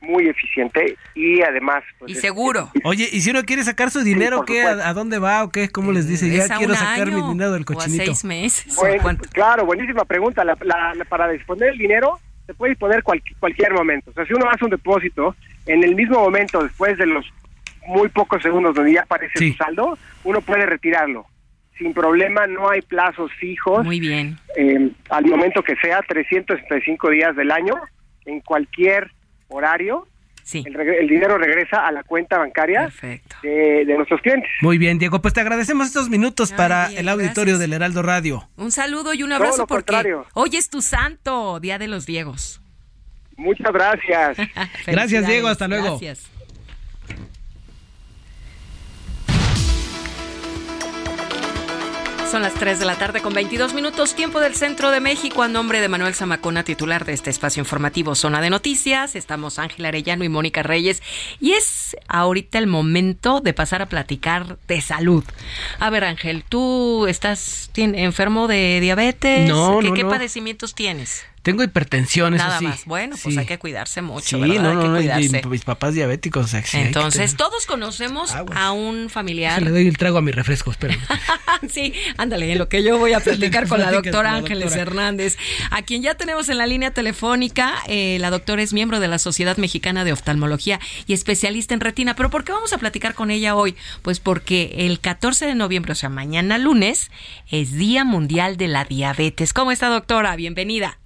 muy eficiente y además... pues, Y es- seguro. Oye, y si uno quiere sacar su dinero, por ¿qué? ¿A, a dónde va o qué? ¿Cómo les dice? ¿Es Ya quiero sacar mi dinero del o a cochinito. seis meses? Bueno, ¿O cuánto? claro, buenísima pregunta. La- la- la- para disponer el dinero se puede disponer cual- cualquier momento. O sea, si uno hace un depósito, en el mismo momento, después de los muy pocos segundos donde ya aparece su saldo, uno puede retirarlo. Sin problema, no hay plazos fijos. Muy bien. Eh, al momento que sea, 365 días del año, en cualquier horario, el, regre- el dinero regresa a la cuenta bancaria de, de nuestros clientes. Muy bien, Diego. Pues te agradecemos estos minutos para bien, el auditorio del Heraldo Radio. Un saludo y un Todo abrazo lo porque contrario. hoy es tu santo, Día de los Diegos. Muchas gracias. (laughs) gracias, Diego. Hasta luego. Gracias. Son las 3 de la tarde con 22 minutos, tiempo del centro de México. A nombre de Manuel Zamacona, titular de este espacio informativo Zona de Noticias, estamos Ángel Arellano y Mónica Reyes. Y es ahorita el momento de pasar a platicar de salud. A ver, Ángel, ¿tú estás enfermo de diabetes? No, ¿Qué, no, ¿qué no. padecimientos tienes? Tengo hipertensión, eso Nada sí. más. Bueno, pues hay que cuidarse mucho, Sí, ¿verdad? no, hay no, que no, y- y cuidarse. mis papás diabéticos. o sea, que sí, hay que Entonces, todos conocemos a un familiar Le doy el trago a mi refresco, espera. (laughs) sí, ándale, en lo que yo voy a (laughs) platicar con la doctora Ángeles. Hernández, a quien ya tenemos en la línea telefónica. Eh, la doctora es miembro de la Sociedad Mexicana de Oftalmología y especialista en retina. ¿Pero por qué vamos a platicar con ella hoy? Pues porque el 14 de noviembre, o sea, mañana lunes, es Día Mundial de la Diabetes. ¿Cómo está, doctora? Bienvenida.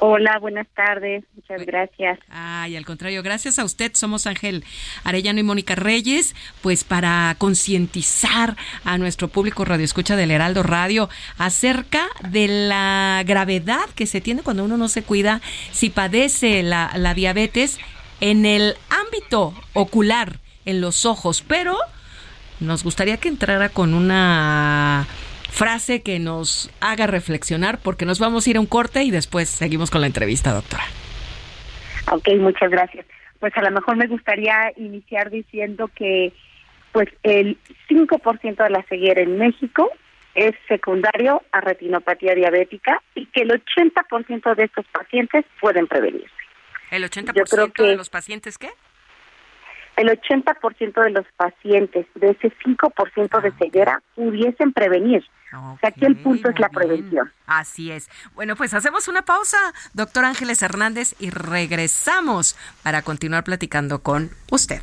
Hola, buenas tardes. Muchas gracias. Ay, al contrario, gracias a usted. Somos Ángel Arellano y Mónica Reyes, pues para concientizar a nuestro público radioescucha del Heraldo Radio acerca de la gravedad que se tiene cuando uno no se cuida si padece la, la diabetes en el ámbito ocular, en los ojos. Pero nos gustaría que entrara con una frase que nos haga reflexionar porque nos vamos a ir a un corte y después seguimos con la entrevista, doctora. Ok, muchas gracias. Pues a lo mejor me gustaría iniciar diciendo que pues el 5% de la ceguera en México es secundario a retinopatía diabética y que el 80% de estos pacientes pueden prevenirse. ¿El 80% Yo creo que- de los pacientes qué? El 80% de los pacientes de ese 5% de ceguera pudiesen prevenir. O sea, aquí el punto es la prevención. Así es. Bueno, pues hacemos una pausa, doctor Ángeles Hernández, y regresamos para continuar platicando con usted.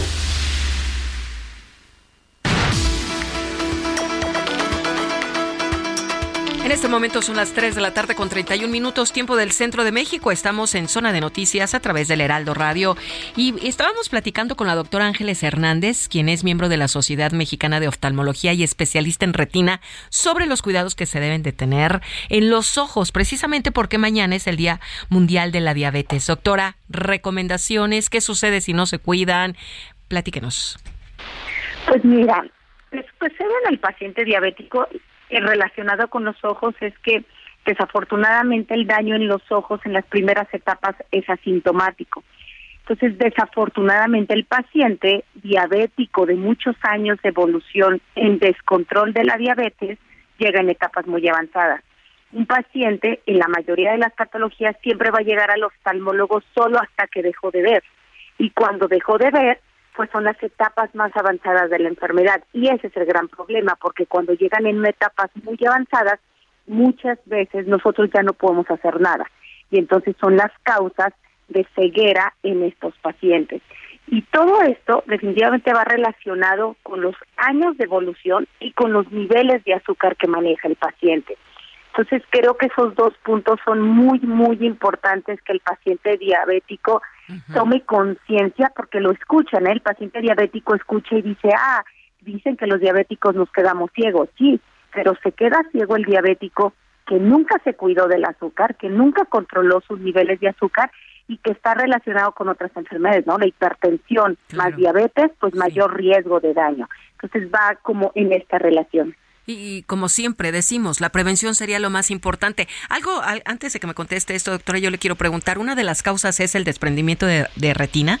En este momento son las 3 de la tarde con 31 minutos, tiempo del centro de México. Estamos en zona de noticias a través del Heraldo Radio y estábamos platicando con la doctora Ángeles Hernández, quien es miembro de la Sociedad Mexicana de Oftalmología y especialista en retina, sobre los cuidados que se deben de tener en los ojos, precisamente porque mañana es el Día Mundial de la Diabetes. Doctora, recomendaciones, ¿qué sucede si no se cuidan? Platíquenos. Pues mira, pues se ve en el paciente diabético relacionado con los ojos es que desafortunadamente el daño en los ojos en las primeras etapas es asintomático. Entonces, desafortunadamente, el paciente diabético de muchos años de evolución en descontrol de la diabetes llega en etapas muy avanzadas. Un paciente, en la mayoría de las patologías, siempre va a llegar al oftalmólogo solo hasta que dejó de ver. Y cuando dejó de ver, pues son las etapas más avanzadas de la enfermedad. Y ese es el gran problema, porque cuando llegan en etapas muy avanzadas, muchas veces nosotros ya no podemos hacer nada. Y entonces son las causas de ceguera en estos pacientes. Y todo esto definitivamente va relacionado con los años de evolución y con los niveles de azúcar que maneja el paciente. Entonces creo que esos dos puntos son muy, muy importantes que el paciente diabético tome conciencia porque lo escuchan, ¿eh? el paciente diabético escucha y dice, ah, dicen que los diabéticos nos quedamos ciegos, sí, pero se queda ciego el diabético que nunca se cuidó del azúcar, que nunca controló sus niveles de azúcar y que está relacionado con otras enfermedades, ¿no? La hipertensión más diabetes, pues mayor riesgo de daño. Entonces va como en esta relación. Y, como siempre decimos, la prevención sería lo más importante. Algo, antes de que me conteste esto, doctora, yo le quiero preguntar, ¿una de las causas es el desprendimiento de, retina?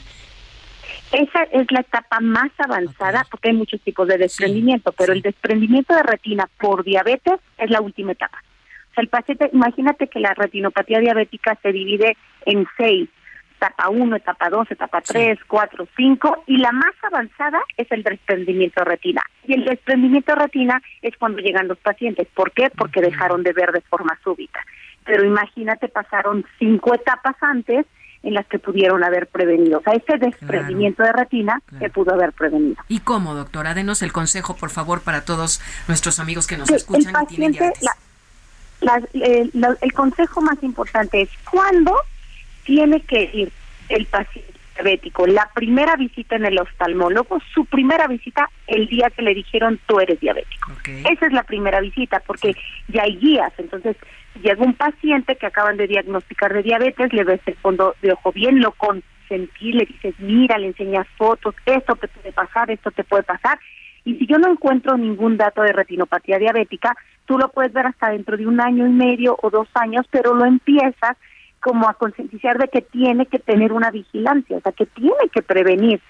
Esa es la etapa más avanzada porque hay muchos tipos de desprendimiento, pero el desprendimiento de retina por diabetes es la última etapa. O sea, el paciente, imagínate que la retinopatía diabética se divide en seis etapa 1, etapa 2, etapa 3, 4, 5 y la más avanzada es el desprendimiento de retina. Y el desprendimiento de retina es cuando llegan los pacientes. ¿Por qué? Porque dejaron de ver de forma súbita. Pero imagínate, pasaron cinco etapas antes en las que pudieron haber prevenido. O sea, ese desprendimiento de retina se pudo haber prevenido. ¿Y cómo, doctora? Denos el consejo, por favor, para todos nuestros amigos que nos escuchan el paciente, el consejo más importante es cuándo tiene que ir el paciente diabético la primera visita en el oftalmólogo, su primera visita el día que le dijeron tú eres diabético. Esa es la primera visita porque ya hay guías. Entonces llega un paciente que acaban de diagnosticar de diabetes, le ves el fondo de ojo bien, lo consentí, le dices mira, le enseñas fotos, esto te puede pasar, esto te puede pasar. Y si yo no encuentro ningún dato de retinopatía diabética, tú lo puedes ver hasta dentro de un año y medio o dos años, pero lo empiezas como a concientizar de que tiene que tener una vigilancia, o sea, que tiene que prevenir.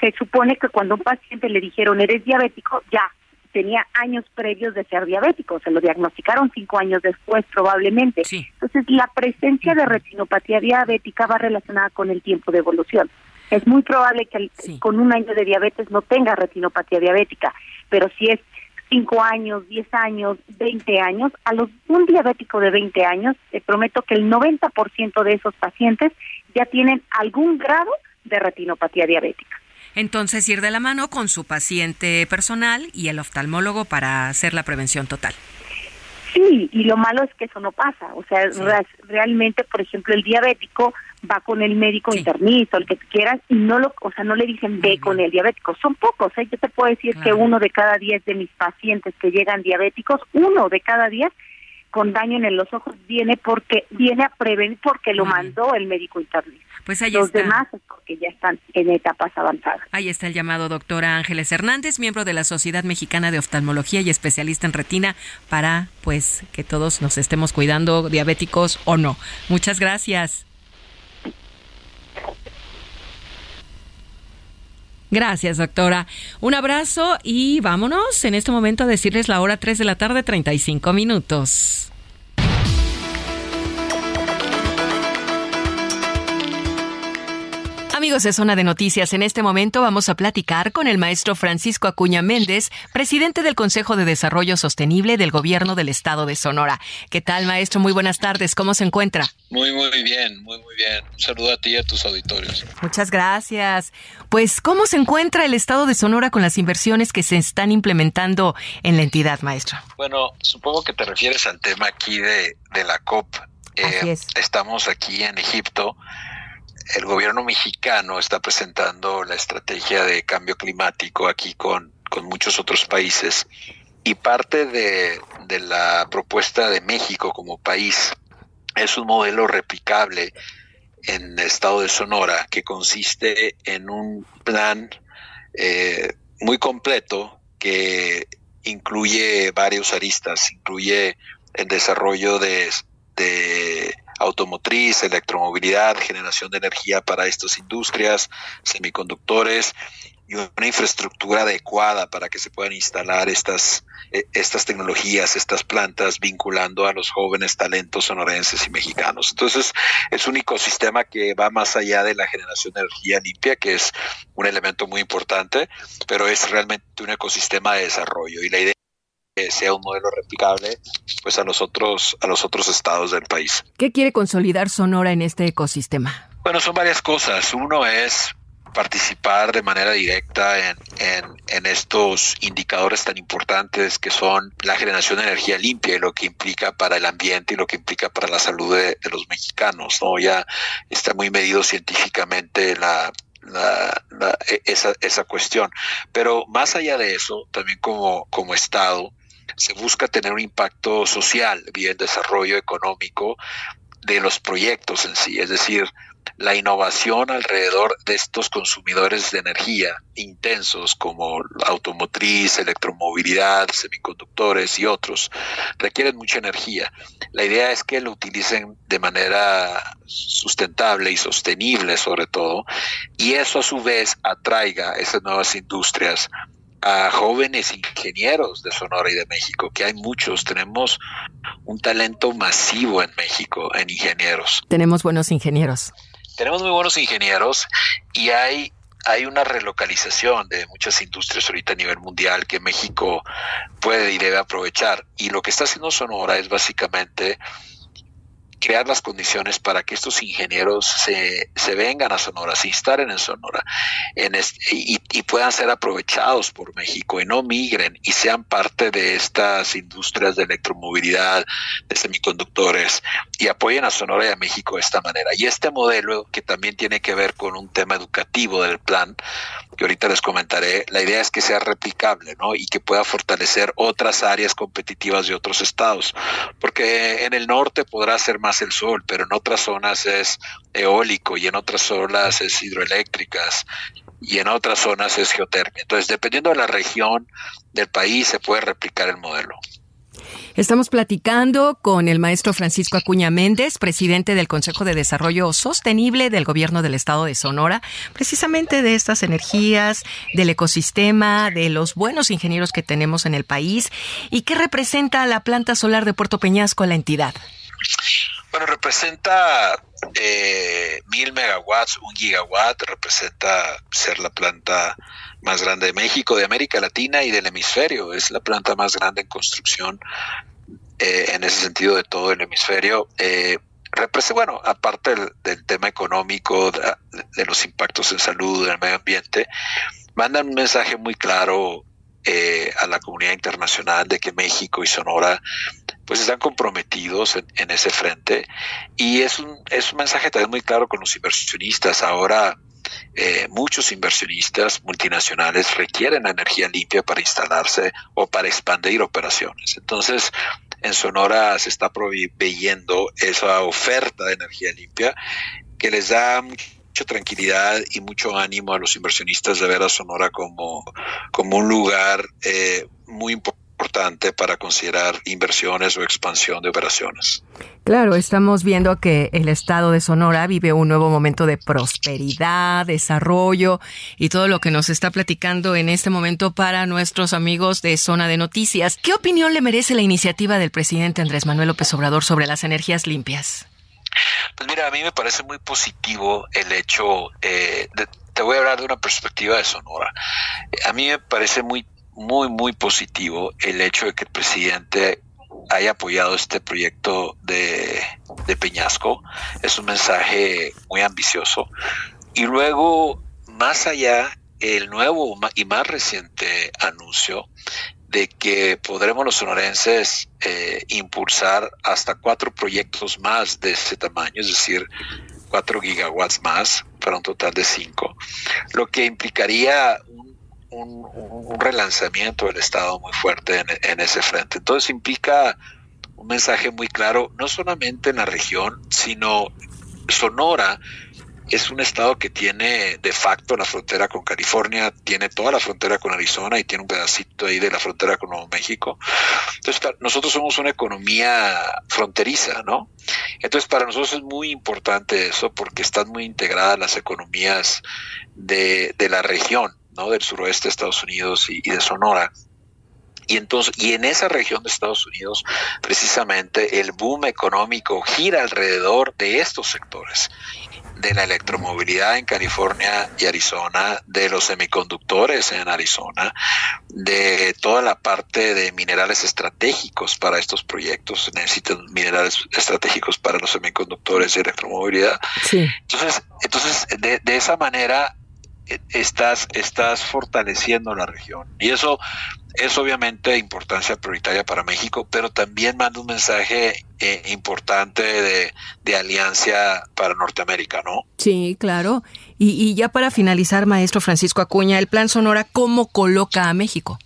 Se supone que cuando a un paciente le dijeron eres diabético, ya tenía años previos de ser diabético, se lo diagnosticaron cinco años después probablemente. Entonces, la presencia de retinopatía diabética va relacionada con el tiempo de evolución. Es muy probable que con un año de diabetes no tenga retinopatía diabética, pero si es 5 años, 10 años, 20 años, a los un diabético de 20 años, te prometo que el 90% de esos pacientes ya tienen algún grado de retinopatía diabética. Entonces, ir de la mano con su paciente personal y el oftalmólogo para hacer la prevención total. Sí, y lo malo es que eso no pasa. O sea, realmente, por ejemplo, el diabético va con el médico internista, el que quieras, y no lo, o sea, no le dicen ve con el diabético. Son pocos, ¿eh? Yo te puedo decir que uno de cada diez de mis pacientes que llegan diabéticos, uno de cada diez con daño en los ojos viene porque viene a prevenir porque lo mandó el médico internista. Pues ahí Los demás es porque ya están en etapas avanzadas. Ahí está el llamado doctora Ángeles Hernández, miembro de la Sociedad Mexicana de Oftalmología y especialista en retina, para pues que todos nos estemos cuidando, diabéticos o no. Muchas gracias. Gracias, doctora. Un abrazo y vámonos en este momento a decirles la hora 3 de la tarde, 35 minutos. Amigos de Zona de Noticias, en este momento vamos a platicar con el maestro Francisco Acuña Méndez, presidente del Consejo de Desarrollo Sostenible del Gobierno del Estado de Sonora. ¿Qué tal, maestro? Muy buenas tardes. ¿Cómo se encuentra? Muy, muy bien, muy, muy bien. Un saludo a ti y a tus auditorios. Muchas gracias. Pues, ¿cómo se encuentra el Estado de Sonora con las inversiones que se están implementando en la entidad, maestro? Bueno, supongo que te refieres al tema aquí de, la COP. Eh, estamos aquí en Egipto el gobierno mexicano está presentando la estrategia de cambio climático aquí con, muchos otros países. Y parte de, la propuesta de México como país es un modelo replicable en el estado de Sonora que consiste en un plan eh, muy completo que incluye varios aristas, incluye el desarrollo de automotriz, electromovilidad, generación de energía para estas industrias, semiconductores y una infraestructura adecuada para que se puedan instalar estas, e, estas tecnologías, estas plantas, vinculando a los jóvenes talentos sonorenses y mexicanos. Entonces, es un ecosistema que va más allá de la generación de energía limpia, que es un elemento muy importante, pero es realmente un ecosistema de desarrollo. Y la idea sea un modelo replicable pues a los otros a los otros estados del país. ¿Qué quiere consolidar Sonora en este ecosistema? Bueno, son varias cosas. Uno es participar de manera directa en, en, estos indicadores tan importantes que son la generación de energía limpia y lo que implica para el ambiente y lo que implica para la salud de, los mexicanos. ¿no? Ya está muy medido científicamente la, e, esa, esa cuestión. Pero más allá de eso, también como, como Estado, se busca tener un impacto social vía el desarrollo económico de los proyectos en sí, es decir, la innovación alrededor de estos consumidores de energía intensos como automotriz, electromovilidad, semiconductores y otros requieren mucha energía. La idea es que lo utilicen de manera sustentable y sostenible sobre todo y eso a su vez atraiga esas nuevas industrias a jóvenes ingenieros de Sonora y de México, que hay muchos, tenemos un talento masivo en México en ingenieros. Tenemos buenos ingenieros. Tenemos muy buenos ingenieros y hay hay una relocalización de muchas industrias ahorita a nivel mundial que México puede y debe aprovechar. Y lo que está haciendo Sonora es básicamente crear las condiciones para que estos ingenieros se, se vengan a Sonora, se instalen en Sonora en y, y, puedan ser aprovechados por México y no migren y sean parte de estas industrias de electromovilidad, de semiconductores y apoyen a Sonora y a México de esta manera. Y este modelo que también tiene que ver con un tema educativo del plan, que ahorita les comentaré, la idea es que sea replicable, ¿no? Y que pueda fortalecer otras áreas competitivas de otros estados, porque en el norte podrá ser más el sol, pero en otras zonas es eólico y en otras zonas es hidroeléctricas y en otras zonas es geotermia. Entonces, dependiendo de la región del país, se puede replicar el modelo. Estamos platicando con el maestro Francisco Acuña Méndez, presidente del Consejo de Desarrollo Sostenible del Gobierno del Estado de Sonora, precisamente de estas energías, del ecosistema, de los buenos ingenieros que tenemos en el país y qué representa la planta solar de Puerto Peñasco a la entidad. Bueno, representa eh, mil megawatts, un gigawatt, representa ser la planta más grande de México, de América Latina y del hemisferio. Es la planta más grande en construcción eh, en ese sentido de todo el hemisferio. Eh, bueno, aparte del, tema económico, de, los impactos en salud, del medio ambiente, mandan un mensaje muy claro eh, a la comunidad internacional de que México y Sonora pues están comprometidos en, ese frente y es un, es un mensaje también muy claro con los inversionistas. Ahora eh, muchos inversionistas multinacionales requieren energía limpia para instalarse o para expandir operaciones. Entonces, en Sonora se está proveyendo esa oferta de energía limpia que les da mucha tranquilidad y mucho ánimo a los inversionistas de ver a Sonora como, como un lugar eh, muy importante para considerar inversiones o expansión de operaciones. Claro, estamos viendo que el estado de Sonora vive un nuevo momento de prosperidad, desarrollo y todo lo que nos está platicando en este momento para nuestros amigos de Zona de Noticias. ¿Qué opinión le merece la iniciativa del presidente Andrés Manuel López Obrador sobre las energías limpias? Pues mira, a mí me parece muy positivo el hecho, eh, de, te voy a hablar de una perspectiva de Sonora. A mí me parece muy, muy, muy positivo el hecho de que el presidente haya apoyado este proyecto de, de Peñasco. Es un mensaje muy ambicioso. Y luego, más allá, el nuevo y más reciente anuncio de que podremos los sonorenses eh, impulsar hasta cuatro proyectos más de ese tamaño, es decir, cuatro gigawatts más para un total de cinco, lo que implicaría un, relanzamiento del Estado muy fuerte en, ese frente. Entonces implica un mensaje muy claro, no solamente en la región, sino Sonora es un estado que tiene de facto la frontera con California, tiene toda la frontera con Arizona y tiene un pedacito ahí de la frontera con Nuevo México. Entonces, nosotros somos una economía fronteriza, ¿no? Entonces, para nosotros es muy importante eso porque están muy integradas las economías de la región, ¿no? Del suroeste de Estados Unidos y, y de Sonora. Y entonces, y en esa región de Estados Unidos, precisamente el boom económico gira alrededor de estos sectores de la electromovilidad en California y Arizona, de los semiconductores en Arizona, de toda la parte de minerales estratégicos para estos proyectos. Necesitan minerales estratégicos para los semiconductores y electromovilidad. Entonces, entonces de, de esa manera estás, estás fortaleciendo la región. Y eso es obviamente importancia prioritaria para México, pero también manda un mensaje eh, importante de, de, alianza para Norteamérica, ¿no? Sí, claro. Y, y ya para finalizar, maestro Francisco Acuña, el Plan Sonora, ¿cómo coloca a México?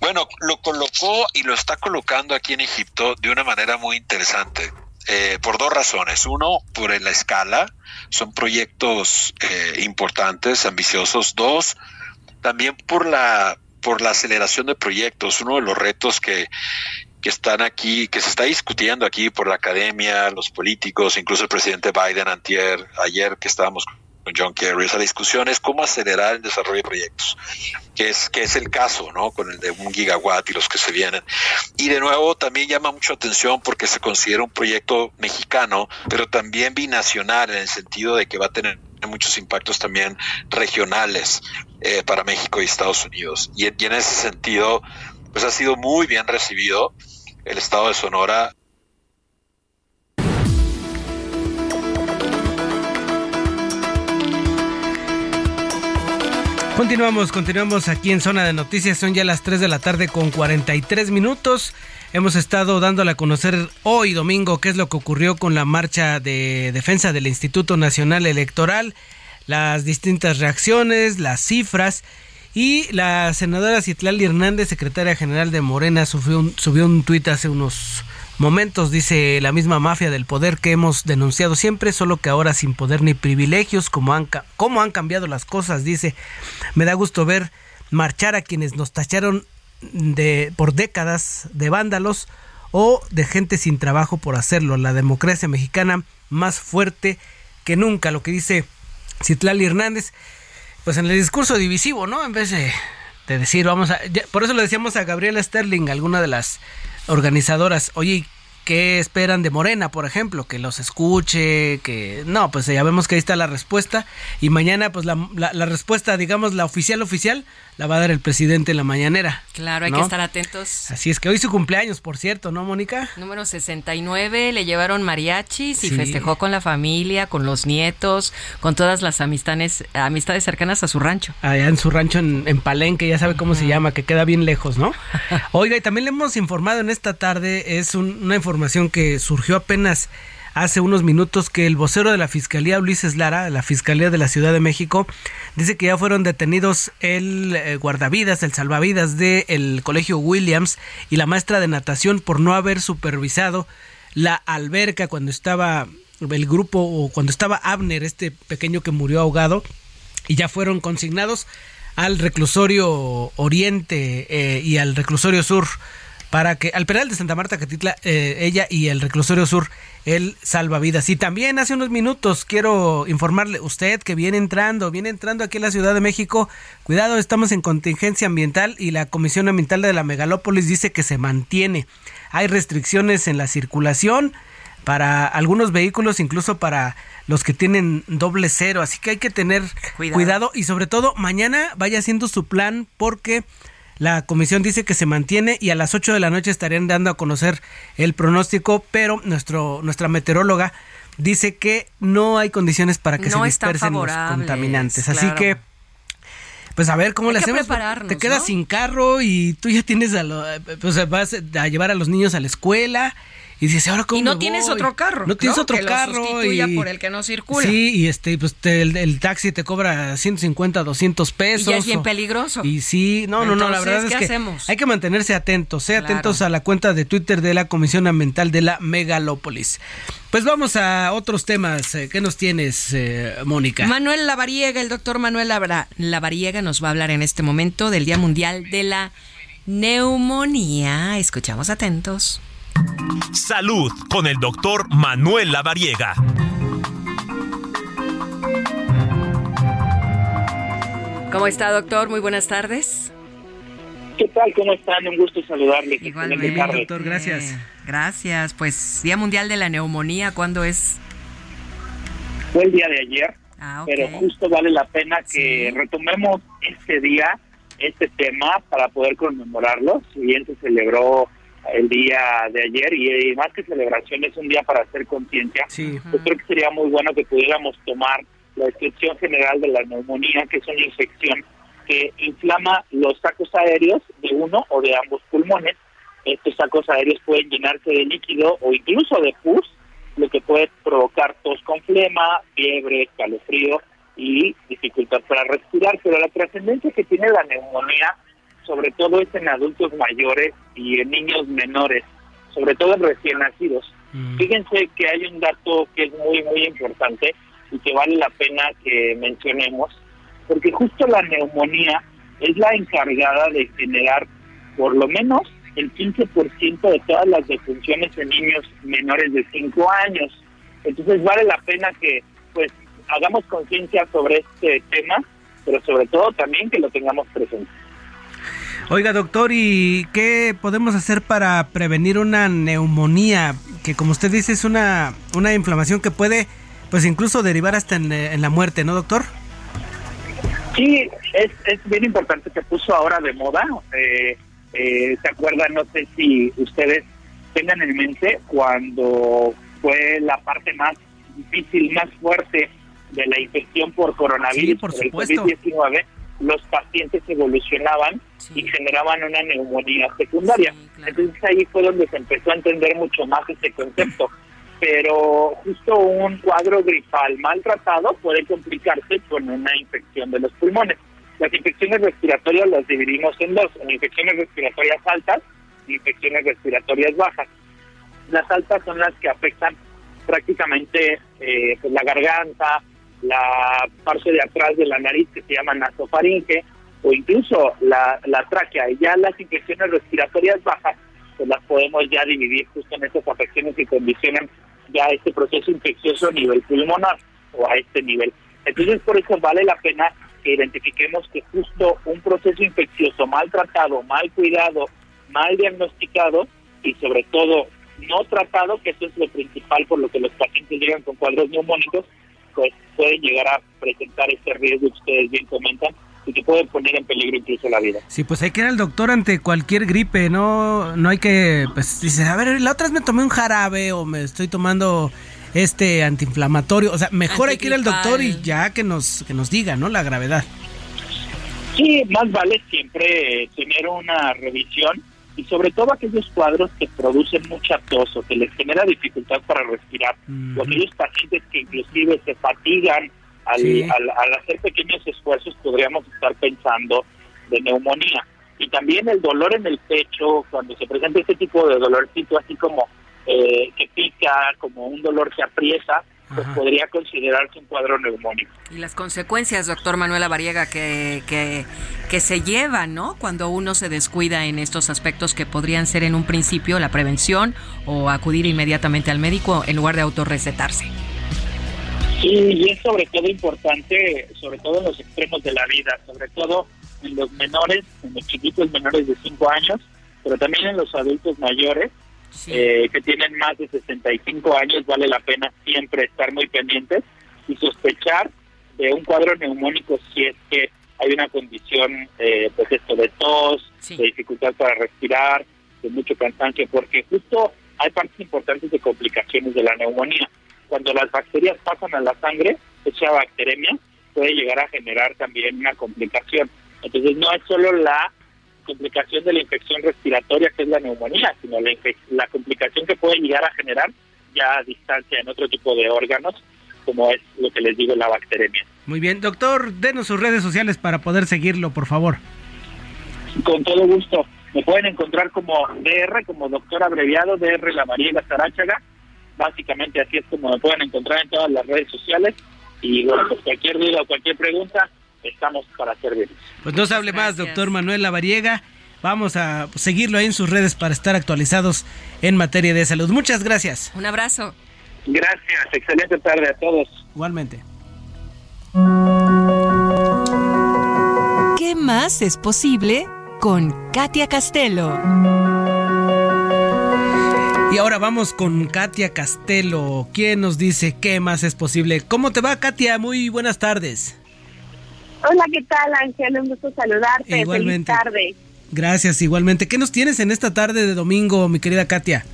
Bueno, lo colocó y lo está colocando aquí en Egipto de una manera muy interesante. Eh, por dos razones. Uno, por la escala, son proyectos eh, importantes, ambiciosos. Dos, también por la por la aceleración de proyectos. Uno de los retos que, que están aquí, que se está discutiendo aquí por la academia, los políticos, incluso el presidente Biden antier, ayer que estábamos con John Kerry, esa discusión es cómo acelerar el desarrollo de proyectos, que es, que es el caso, ¿no? Con el de un gigawatt y los que se vienen. Y de nuevo también llama mucho atención porque se considera un proyecto mexicano, pero también binacional en el sentido de que va a tener muchos impactos también regionales eh, para México y Estados Unidos. Y, y en ese sentido, pues ha sido muy bien recibido el estado de Sonora Continuamos, continuamos aquí en Zona de Noticias. Son ya las 3 de la tarde con 43 minutos. Hemos estado dándole a conocer hoy domingo qué es lo que ocurrió con la marcha de defensa del Instituto Nacional Electoral, las distintas reacciones, las cifras. Y la senadora Citlali Hernández, secretaria general de Morena, subió un, subió un tuit hace unos momentos, dice la misma mafia del poder que hemos denunciado siempre, solo que ahora sin poder ni privilegios, como han, como han cambiado las cosas, dice, me da gusto ver marchar a quienes nos tacharon de, por décadas de vándalos o de gente sin trabajo por hacerlo. La democracia mexicana más fuerte que nunca, lo que dice Citlali Hernández, pues en el discurso divisivo, ¿no? En vez de, de decir, vamos a... por eso le decíamos a Gabriela Sterling, alguna de las organizadoras, oye, ¿qué esperan de Morena, por ejemplo? Que los escuche, que... No, pues ya vemos que ahí está la respuesta. Y mañana, pues la, la, respuesta, digamos, la oficial oficial, la va a dar el presidente en la mañanera. Claro, hay ¿no? que estar atentos. Así es que hoy su cumpleaños, por cierto, ¿no, Mónica? Número 69, le llevaron mariachis y sí. festejó con la familia, con los nietos, con todas las amistades, amistades cercanas a su rancho. Allá en su rancho en, en Palenque, ya sabe cómo uh -huh. se llama, que queda bien lejos, ¿no? (laughs) Oiga, y también le hemos informado en esta tarde, es un, una información que surgió apenas hace unos minutos que el vocero de la Fiscalía, Ulises Lara, la Fiscalía de la Ciudad de México, dice que ya fueron detenidos el eh, guardavidas, el salvavidas del de Colegio Williams y la maestra de natación por no haber supervisado la alberca cuando estaba el grupo o cuando estaba Abner, este pequeño que murió ahogado, y ya fueron consignados al reclusorio Oriente eh, y al reclusorio Sur para que al penal de Santa Marta Catitla eh, ella y el reclusorio sur el salvavidas. Y también hace unos minutos quiero informarle usted que viene entrando viene entrando aquí a la Ciudad de México cuidado estamos en contingencia ambiental y la Comisión Ambiental de la Megalópolis dice que se mantiene. Hay restricciones en la circulación para algunos vehículos incluso para los que tienen doble cero. Así que hay que tener cuidado, cuidado y sobre todo mañana vaya haciendo su plan porque la comisión dice que se mantiene y a las 8 de la noche estarían dando a conocer el pronóstico, pero nuestro, nuestra meteoróloga dice que no hay condiciones para que no se dispersen los contaminantes. Claro. Así que, pues a ver cómo hay le hacemos. Te quedas ¿no? sin carro y tú ya tienes a lo, pues vas a llevar a los niños a la escuela y dices, ahora cómo Y no me tienes voy?". otro carro. No tienes ¿no? otro que lo carro. sustituya y- por el que no circula. Sí, y este, pues te- el, el taxi te cobra 150, 200 pesos. Y es bien o- peligroso. Y sí, no, no, no, la verdad es ¿qué que hacemos? hay que mantenerse atentos, eh, Claro. atentos a la cuenta de Twitter de la Comisión Ambiental de la Megalópolis. Pues vamos a otros temas. eh, ¿Qué nos tienes, eh, Mónica? Manuel Lavariega, el doctor Manuel Lavariega nos va a hablar en este momento del Día Mundial de la Neumonía. Escuchamos atentos. Salud con el doctor Manuel Lavariega. ¿Cómo está, doctor? Muy buenas tardes. ¿Qué tal? ¿Cómo están? Un gusto saludarles. Igualmente, doctor, gracias. Gracias. Pues Día Mundial de la Neumonía, ¿cuándo es? Fue el día de ayer, Ah, pero justo vale la pena que retomemos este día, este tema, para poder conmemorarlo. Si bien se celebró el día de ayer y, eh, más que celebración es un día para hacer conciencia, yo creo que sería muy bueno que pudiéramos tomar la descripción general de la neumonía, que es una infección que inflama los sacos aéreos de uno o de ambos pulmones. Estos sacos aéreos pueden llenarse de líquido o incluso de pus, lo que puede provocar tos con flema, fiebre, escalofrío y dificultad para respirar. Pero la trascendencia que tiene la neumonía, sobre todo es en adultos mayores y en niños menores, sobre todo en recién nacidos. Fíjense que hay un dato que es muy, muy importante y que vale la pena que mencionemos, porque justo la neumonía es la encargada de generar por lo menos el 15% de todas las defunciones en niños menores de 5 años. Entonces vale la pena que pues hagamos conciencia sobre este tema, pero sobre todo también que lo tengamos presente. Oiga, doctor, ¿y qué podemos hacer para prevenir una neumonía? Que como usted dice es una, una inflamación que puede, pues incluso derivar hasta en, eh, en la muerte, ¿no, doctor? Sí, es, es bien importante, se puso ahora de moda. Eh, eh, ¿Se acuerdan? No sé si ustedes tengan en mente cuando fue la parte más difícil, más fuerte de la infección por coronavirus, Sí, por el supuesto. COVID-19, los pacientes evolucionaban y generaban una neumonía secundaria. Entonces ahí fue donde se empezó a entender mucho más este concepto. Pero justo un cuadro gripal maltratado puede complicarse con una infección de los pulmones. Las infecciones respiratorias las dividimos en dos, en infecciones respiratorias altas y infecciones respiratorias bajas. Las altas son las que afectan prácticamente eh, pues, la garganta, la parte de atrás de la nariz que se llama nasofaringe o incluso la, la tráquea. Y ya las infecciones respiratorias bajas pues las podemos ya dividir justo en estas afecciones que condicionan ya este proceso infeccioso a nivel pulmonar o a este nivel. Entonces por eso vale la pena que identifiquemos que justo un proceso infeccioso mal tratado, mal cuidado, mal diagnosticado y sobre todo no tratado, que eso es lo principal por lo que los pacientes llegan con cuadros neumónicos, pues pueden llegar a presentar este riesgo que ustedes bien comentan y que pueden poner en peligro incluso la vida. Sí, pues hay que ir al doctor ante cualquier gripe, no, no hay que, pues dices, a ver, la otra vez me tomé un jarabe o me estoy tomando este antiinflamatorio, o sea, mejor hay que ir al doctor y ya que nos, que nos diga, ¿no? La gravedad. Sí, más vale siempre eh, tener una revisión y sobre todo aquellos cuadros que producen mucha tos o que les genera dificultad para respirar, o aquellos pacientes que inclusive se fatigan al, Sí. al, al hacer pequeños esfuerzos, podríamos estar pensando de neumonía. Y también el dolor en el pecho, cuando se presenta este tipo de dolorcito así como eh, que pica, como un dolor que aprieta, pues podría considerarse un cuadro neumónico. Y las consecuencias, doctor Manuel Avariega, que, que, que se llevan, ¿no? Cuando uno se descuida en estos aspectos que podrían ser en un principio la prevención o acudir inmediatamente al médico en lugar de autorrecetarse. Sí, y es sobre todo importante, sobre todo en los extremos de la vida, sobre todo en los menores, en los chiquitos menores de 5 años, pero también en los adultos mayores eh, que tienen más de 65 años, vale la pena siempre estar muy pendientes y sospechar de un cuadro neumónico si es que hay una condición, eh, pues esto de tos, de dificultad para respirar, de mucho cansancio, porque justo hay partes importantes de complicaciones de la neumonía. Cuando las bacterias pasan a la sangre, esa bacteremia puede llegar a generar también una complicación. Entonces no es solo la complicación de la infección respiratoria, que es la neumonía, sino la, la complicación que puede llegar a generar ya a distancia en otro tipo de órganos, como es lo que les digo, la bacteremia. Muy bien, doctor, denos sus redes sociales para poder seguirlo, por favor. Con todo gusto. Me pueden encontrar como DR, como doctor abreviado, DR La María Zaráchaga. Básicamente así es como me pueden encontrar en todas las redes sociales. Y bueno, pues cualquier duda o cualquier pregunta, estamos para servir. Pues no se hable más, doctor Manuel Lavariega. Vamos a seguirlo ahí en sus redes para estar actualizados en materia de salud. Muchas gracias. Un abrazo. Gracias, excelente tarde a todos. Igualmente. ¿Qué más es posible con Katia Castelo? Y ahora vamos con Katia Castelo, ¿Quién nos dice qué más es posible. ¿Cómo te va, Katia? Muy buenas tardes. Hola, ¿qué tal, Ángel? Un gusto saludarte. Igualmente. Feliz tarde. Gracias, igualmente. ¿Qué nos tienes en esta tarde de domingo, mi querida Katia?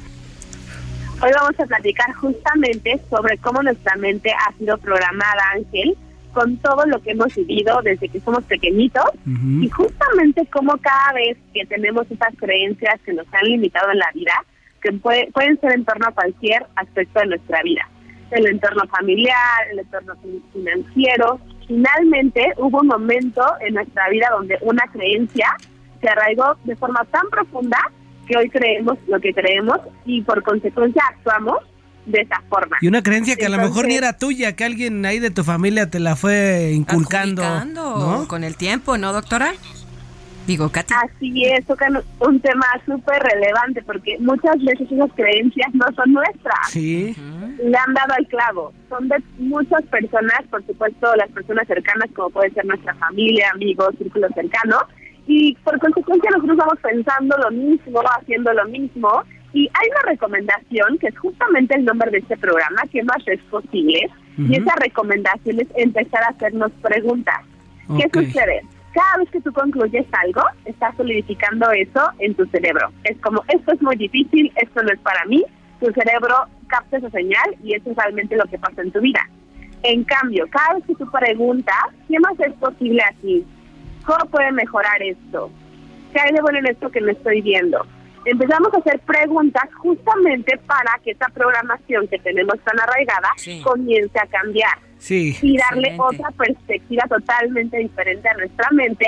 Hoy vamos a platicar justamente sobre cómo nuestra mente ha sido programada, Ángel, con todo lo que hemos vivido desde que somos pequeñitos y justamente cómo cada vez que tenemos esas creencias que nos han limitado en la vida, que pueden ser en torno a cualquier aspecto de nuestra vida, el entorno familiar, el entorno financiero, finalmente hubo un momento en nuestra vida donde una creencia se arraigó de forma tan profunda que hoy creemos lo que creemos y por consecuencia actuamos de esa forma. Y una creencia que a lo mejor ni era tuya, que alguien ahí de tu familia te la fue inculcando. ¿no? Con el tiempo, ¿no, doctora? Digo, Katy. Así es, toca un tema súper relevante porque muchas veces esas creencias no son nuestras. Sí. Le han dado al clavo. Son de muchas personas, por supuesto, las personas cercanas, como puede ser nuestra familia, amigos, círculo cercano, y por consecuencia nosotros vamos pensando lo mismo, haciendo lo mismo. Y hay una recomendación que es justamente el nombre de este programa, que más es posible. Y esa recomendación es empezar a hacernos preguntas. ¿Qué sucede? Cada vez que tú concluyes algo, estás solidificando eso en tu cerebro. Es como, esto es muy difícil, esto no es para mí. Tu cerebro capta esa señal y eso es realmente lo que pasa en tu vida. En cambio, cada vez que tú preguntas, ¿qué más es posible aquí? ¿Cómo puede mejorar esto? ¿Qué hay de bueno en esto que no estoy viendo? Empezamos a hacer preguntas justamente para que esta programación que tenemos tan arraigada comience a cambiar. Sí. Y darle otra perspectiva totalmente diferente a nuestra mente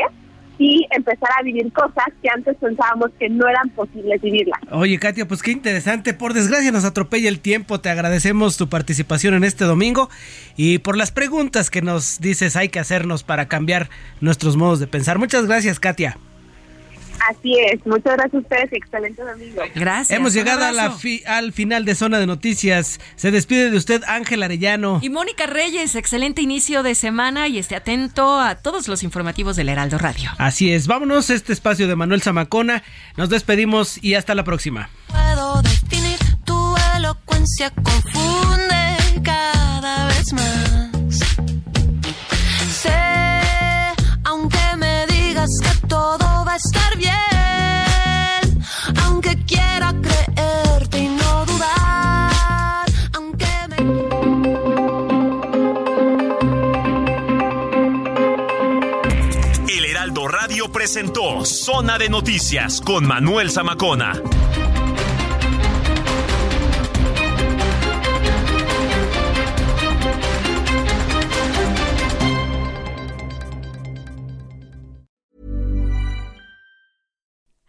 y empezar a vivir cosas que antes pensábamos que no eran posibles vivirlas. Oye, Katia, pues qué interesante. Por desgracia nos atropella el tiempo. Te agradecemos tu participación en este domingo y por las preguntas que nos dices hay que hacernos para cambiar nuestros modos de pensar. Muchas gracias, Katia. Así es, muchas gracias a ustedes y excelente domingo. Gracias. Hemos llegado a la al final de Zona de Noticias. Se despide de usted Ángel Arellano. Y Mónica Reyes, excelente inicio de semana y esté atento a todos los informativos del Heraldo Radio. Así es, vámonos a este espacio de Manuel Zamacona. Nos despedimos y hasta la próxima. Puedo definir tu elocuencia, confunde cada vez más. Estar bien, aunque quiera creerte y no dudar, aunque El Heraldo Radio presentó Zona de Noticias con Manuel Zamacona.